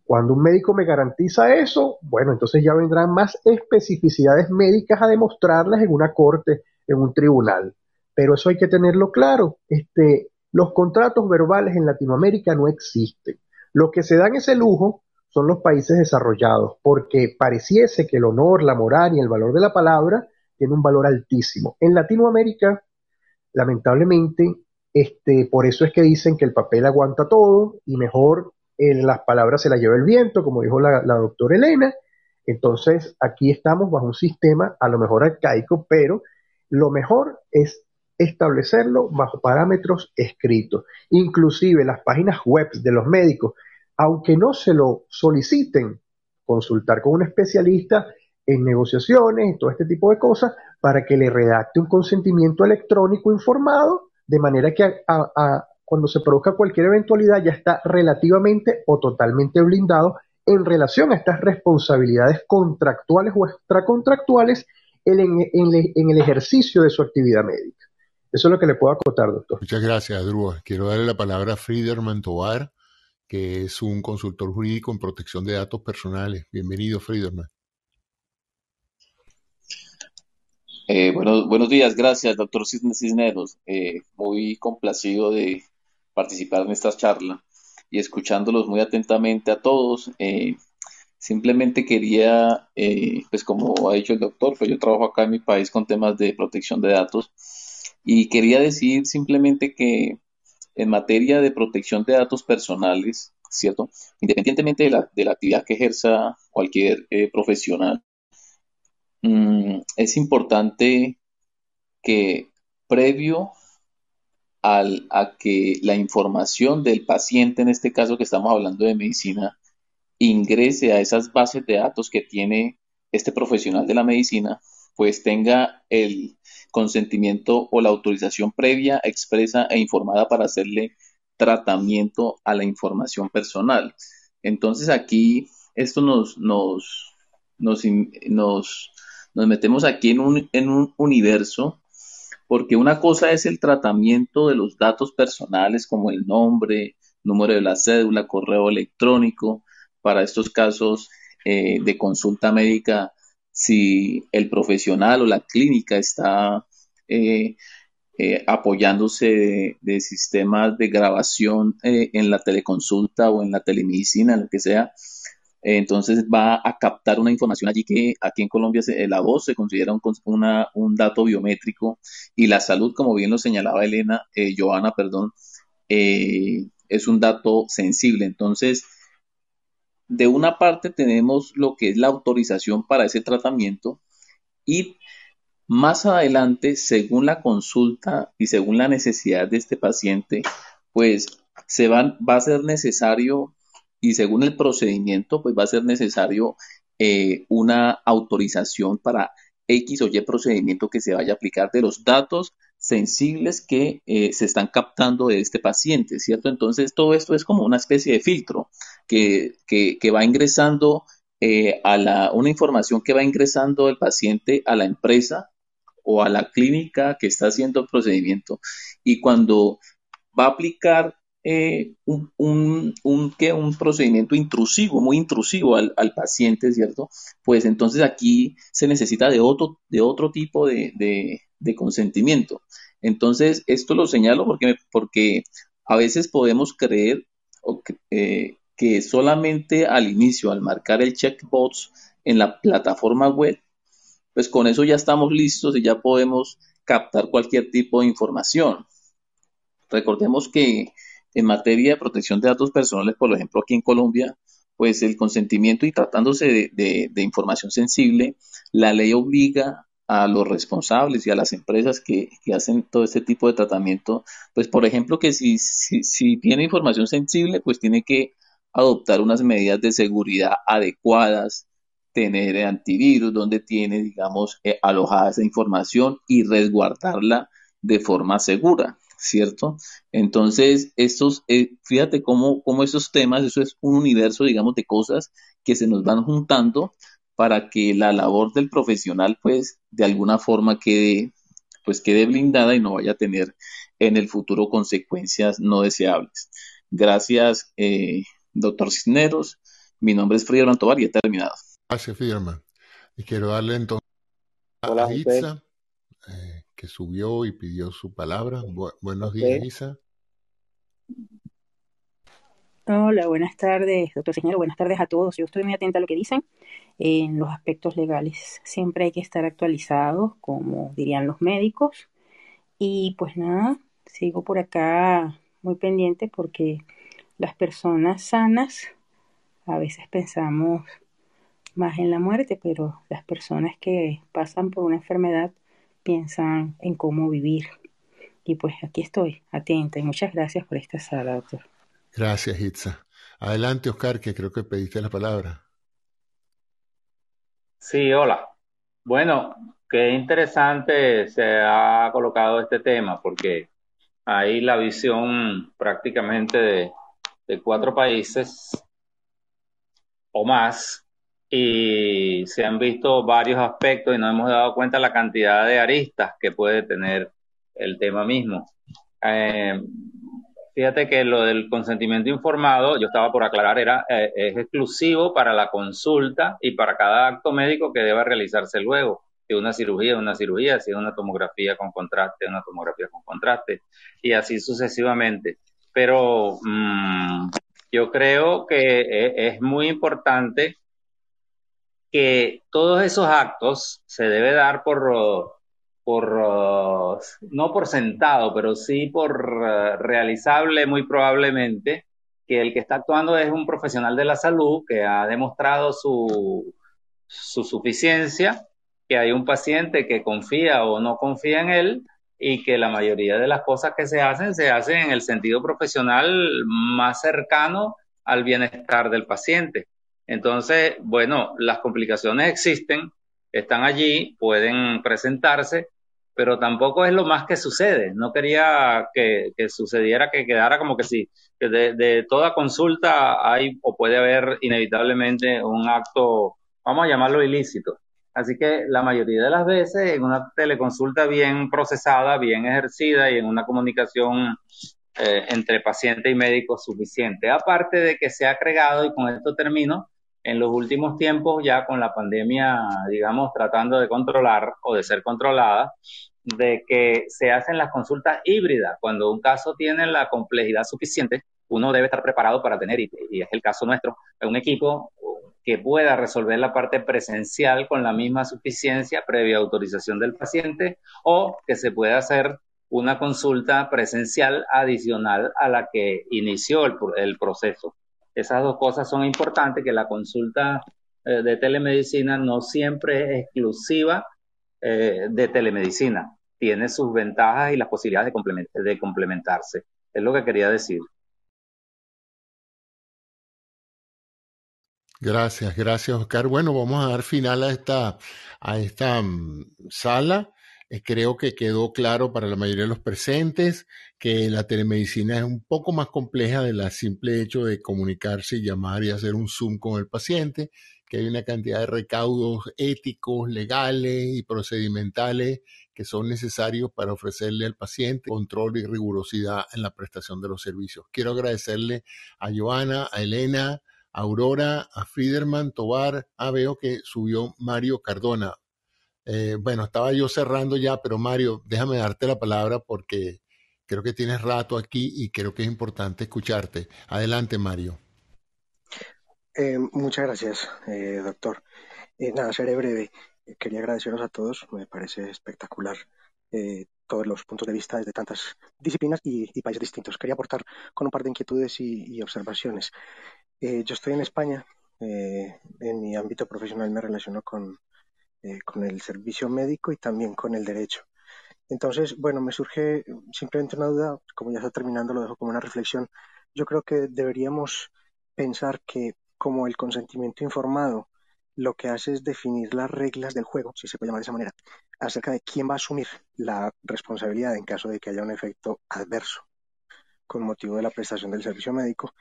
Cuando un médico me garantiza eso, bueno, entonces ya vendrán más especificidades médicas a demostrarlas en una corte, en un tribunal. Pero eso hay que tenerlo claro. Este, los contratos verbales en Latinoamérica no existen. Lo que se dan ese lujo son los países desarrollados, porque pareciese que el honor, la moral y el valor de la palabra tiene un valor altísimo. En Latinoamérica, lamentablemente, este, por eso es que dicen que el papel aguanta todo y mejor en las palabras se la lleva el viento, como dijo la, la doctora Elena. Entonces, aquí estamos bajo un sistema a lo mejor arcaico, pero lo mejor es establecerlo bajo parámetros escritos. Inclusive las páginas web de los médicos, aunque no se lo soliciten, consultar con un especialista en negociaciones y todo este tipo de cosas para que le redacte un consentimiento electrónico informado de manera que cuando se produzca cualquier eventualidad ya está relativamente o totalmente blindado en relación a estas responsabilidades contractuales o extracontractuales en, el ejercicio de su actividad médica. Eso es lo que le puedo acotar, doctor. Muchas gracias, Drew. Quiero darle la palabra a Friederman Tovar, que es un consultor jurídico en protección de datos personales. Bienvenido, Friederman. Eh, buenos días, gracias, doctor Cisneros. Eh, muy complacido de participar en esta charla y escuchándolos muy atentamente a todos. Eh, simplemente quería, pues como ha dicho el doctor, pues yo trabajo acá en mi país con temas de protección de datos y quería decir simplemente que en materia de protección de datos personales, ¿cierto? Independientemente de la, de la actividad que ejerza cualquier profesional, Mm, es importante que previo al, a que la información del paciente, en este caso que estamos hablando de medicina, ingrese a esas bases de datos que tiene este profesional de la medicina, pues tenga el consentimiento o la autorización previa, expresa e informada para hacerle tratamiento a la información personal. Entonces aquí esto nos, nos, nos, nos metemos aquí en un, en un universo, porque una cosa es el tratamiento de los datos personales como el nombre, número de la cédula, correo electrónico, para estos casos eh, de consulta médica, si el profesional o la clínica está eh, eh, apoyándose de, sistemas de grabación en la teleconsulta o en la telemedicina, lo que sea, entonces va a captar una información allí que aquí en Colombia la voz se considera un, dato biométrico y la salud, como bien lo señalaba Elena, eh, Joana, perdón, eh, es un dato sensible. Entonces, de una parte tenemos lo que es la autorización para ese tratamiento y más adelante, según la consulta y según la necesidad de este paciente, pues se va a ser necesario y según el procedimiento, pues va a ser necesario eh, una autorización para X o Y procedimiento que se vaya a aplicar de los datos sensibles que eh, se están captando de este paciente, ¿cierto? Entonces, todo esto es como una especie de filtro que, que, va ingresando eh, a la, una información que va ingresando el paciente a la empresa o a la clínica que está haciendo el procedimiento. Y cuando va a aplicar eh, un, un, un, un, procedimiento intrusivo, muy intrusivo al, al, paciente, ¿cierto? Pues entonces aquí se necesita de otro, de otro tipo de, de, consentimiento. Entonces, esto lo señalo porque, porque a veces podemos creer eh, que solamente al inicio, al marcar el checkbox en la plataforma web, pues con eso ya estamos listos y ya podemos captar cualquier tipo de información. Recordemos que en materia de protección de datos personales, por ejemplo, aquí en Colombia, pues el consentimiento y tratándose de, información sensible, la ley obliga a los responsables y a las empresas que, hacen todo este tipo de tratamiento, pues por ejemplo que si, si, tiene información sensible, pues tiene que adoptar unas medidas de seguridad adecuadas, tener antivirus donde tiene, digamos, eh, alojada esa información y resguardarla de forma segura. ¿cierto? Entonces, estos, eh, fíjate cómo, cómo esos temas, eso es un universo, digamos, de cosas que se nos van juntando para que la labor del profesional, pues, de alguna forma quede, pues, quede blindada y no vaya a tener en el futuro consecuencias no deseables. Gracias, eh, doctor Cisneros. Mi nombre es Friedman Tobar y he terminado. Gracias, Friedman. Y quiero darle entonces a Itza. Eh, que subió y pidió su palabra. buenos días, Isa. Hola, buenas tardes, doctor señor. Buenas tardes a todos. Yo estoy muy atenta a lo que dicen en los aspectos legales. Siempre hay que estar actualizados, como dirían los médicos. Y pues nada, sigo por acá muy pendiente porque las personas sanas a veces pensamos más en la muerte, pero las personas que pasan por una enfermedad piensan en cómo vivir. Y pues aquí estoy, atenta, y muchas gracias por esta sala, doctor. Gracias, Itza. Adelante, Oscar, que creo que pediste la palabra. Sí, hola. Bueno, qué interesante se ha colocado este tema, porque ahí la visión prácticamente de, de cuatro países o más y se han visto varios aspectos y nos hemos dado cuenta la cantidad de aristas que puede tener el tema mismo. Eh, fíjate que lo del consentimiento informado, yo estaba por aclarar, era, eh, es exclusivo para la consulta y para cada acto médico que deba realizarse luego. Si una cirugía, una cirugía, si es una tomografía con contraste, una tomografía con contraste, y así sucesivamente. Pero mm, yo creo que e, es muy importante que todos esos actos se debe dar por, por no por sentado, pero sí por eh, realizable muy probablemente que el que está actuando es un profesional de la salud que ha demostrado su, su suficiencia, que hay un paciente que confía o no confía en él y que la mayoría de las cosas que se hacen se hacen en el sentido profesional más cercano al bienestar del paciente. Entonces, bueno, las complicaciones existen, están allí, pueden presentarse, pero tampoco es lo más que sucede. No quería que, sucediera, que quedara como que sí, que de, toda consulta hay o puede haber inevitablemente un acto, vamos a llamarlo ilícito. Así que la mayoría de las veces en una teleconsulta bien procesada, bien ejercida y en una comunicación eh, entre paciente y médico suficiente. Aparte de que se ha agregado, y con esto termino, en los últimos tiempos, ya con la pandemia, digamos, tratando de controlar o de ser controlada, de que se hacen las consultas híbridas. Cuando un caso tiene la complejidad suficiente, uno debe estar preparado para tener, y, es el caso nuestro, un equipo que pueda resolver la parte presencial con la misma suficiencia previa autorización del paciente o que se pueda hacer una consulta presencial adicional a la que inició el proceso. Esas dos cosas son importantes, que la consulta eh, de telemedicina no siempre es exclusiva eh, de telemedicina. Tiene sus ventajas y las posibilidades de, de complementarse. Es lo que quería decir. Gracias, gracias Oscar. Bueno, vamos a dar final a esta, a esta mm, sala. Eh, creo que quedó claro para la mayoría de los presentes que la telemedicina es un poco más compleja del simple hecho de comunicarse, llamar y hacer un Zoom con el paciente, que hay una cantidad de recaudos éticos, legales y procedimentales que son necesarios para ofrecerle al paciente control y rigurosidad en la prestación de los servicios. Quiero agradecerle a Joana, a Elena, Aurora, a Friederman, Tobar. Ah, veo que subió Mario Cardona. Eh, bueno, estaba yo cerrando ya, pero Mario, déjame darte la palabra porque creo que tienes rato aquí y creo que es importante escucharte. Adelante, Mario. Eh, muchas gracias, eh, doctor. nada, seré breve. Quería agradeceros a todos, me parece espectacular todos los puntos de vista desde tantas disciplinas y, países distintos. Quería aportar con un par de inquietudes y, observaciones. yo estoy en España, en mi ámbito profesional me relaciono con, eh, con el servicio médico y también con el derecho. Entonces, bueno, me surge simplemente una duda, como ya está terminando, lo dejo como una reflexión. Yo creo que deberíamos pensar que como el consentimiento informado lo que hace es definir las reglas del juego, si se puede llamar de esa manera, acerca de quién va a asumir la responsabilidad en caso de que haya un efecto adverso con motivo de la prestación del servicio médico,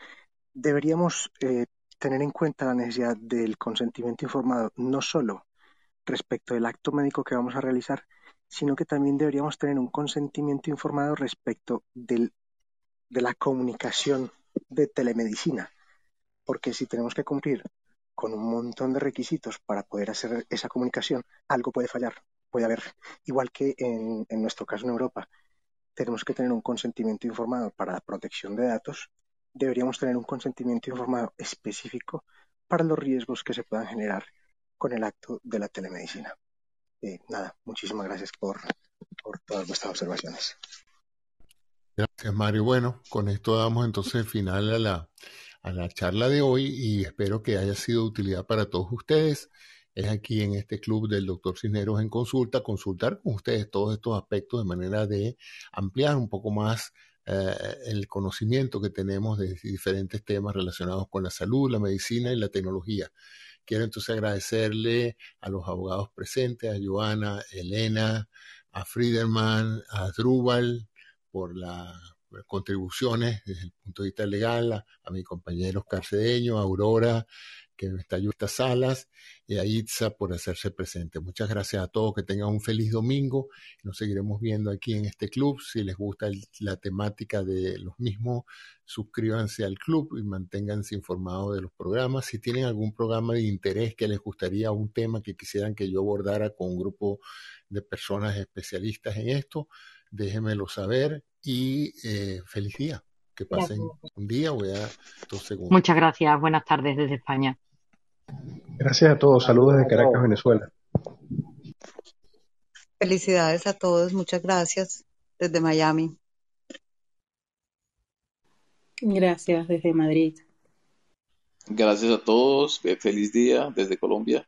deberíamos eh, tener en cuenta la necesidad del consentimiento informado no solo respecto del acto médico que vamos a realizar, sino que también deberíamos tener un consentimiento informado respecto del, de la comunicación de telemedicina, porque si tenemos que cumplir con un montón de requisitos para poder hacer esa comunicación, algo puede fallar, puede haber, igual que en, en nuestro caso en Europa, tenemos que tener un consentimiento informado para la protección de datos, deberíamos tener un consentimiento informado específico para los riesgos que se puedan generar con el acto de la telemedicina. Eh, nada, muchísimas gracias por, por todas vuestras observaciones. Gracias, Mario. Bueno, con esto damos entonces final a la, a la charla de hoy y espero que haya sido de utilidad para todos ustedes. Es aquí en este club del doctor Cisneros en consulta, consultar con ustedes todos estos aspectos de manera de ampliar un poco más eh, el conocimiento que tenemos de diferentes temas relacionados con la salud, la medicina y la tecnología. Quiero entonces agradecerle a los abogados presentes, a Joana, Elena, a Friederman, a Drubal, por las contribuciones desde el punto de vista legal, a, mi compañero Oscar Cedeño, a Aurora, que me está estas salas, y a Itza por hacerse presente. Muchas gracias a todos, que tengan un feliz domingo. Nos seguiremos viendo aquí en este club. Si les gusta la temática de los mismos, suscríbanse al club y manténganse informados de los programas. Si tienen algún programa de interés que les gustaría, un tema que quisieran que yo abordara con un grupo de personas especialistas en esto, déjenmelo saber y eh, feliz día. Que pasen un día, voy a dos segundos. Muchas gracias, buenas tardes desde España. Gracias a todos, saludos desde Caracas, Venezuela. Felicidades a todos, muchas gracias desde Miami. Gracias desde Madrid. Gracias a todos, feliz día desde Colombia.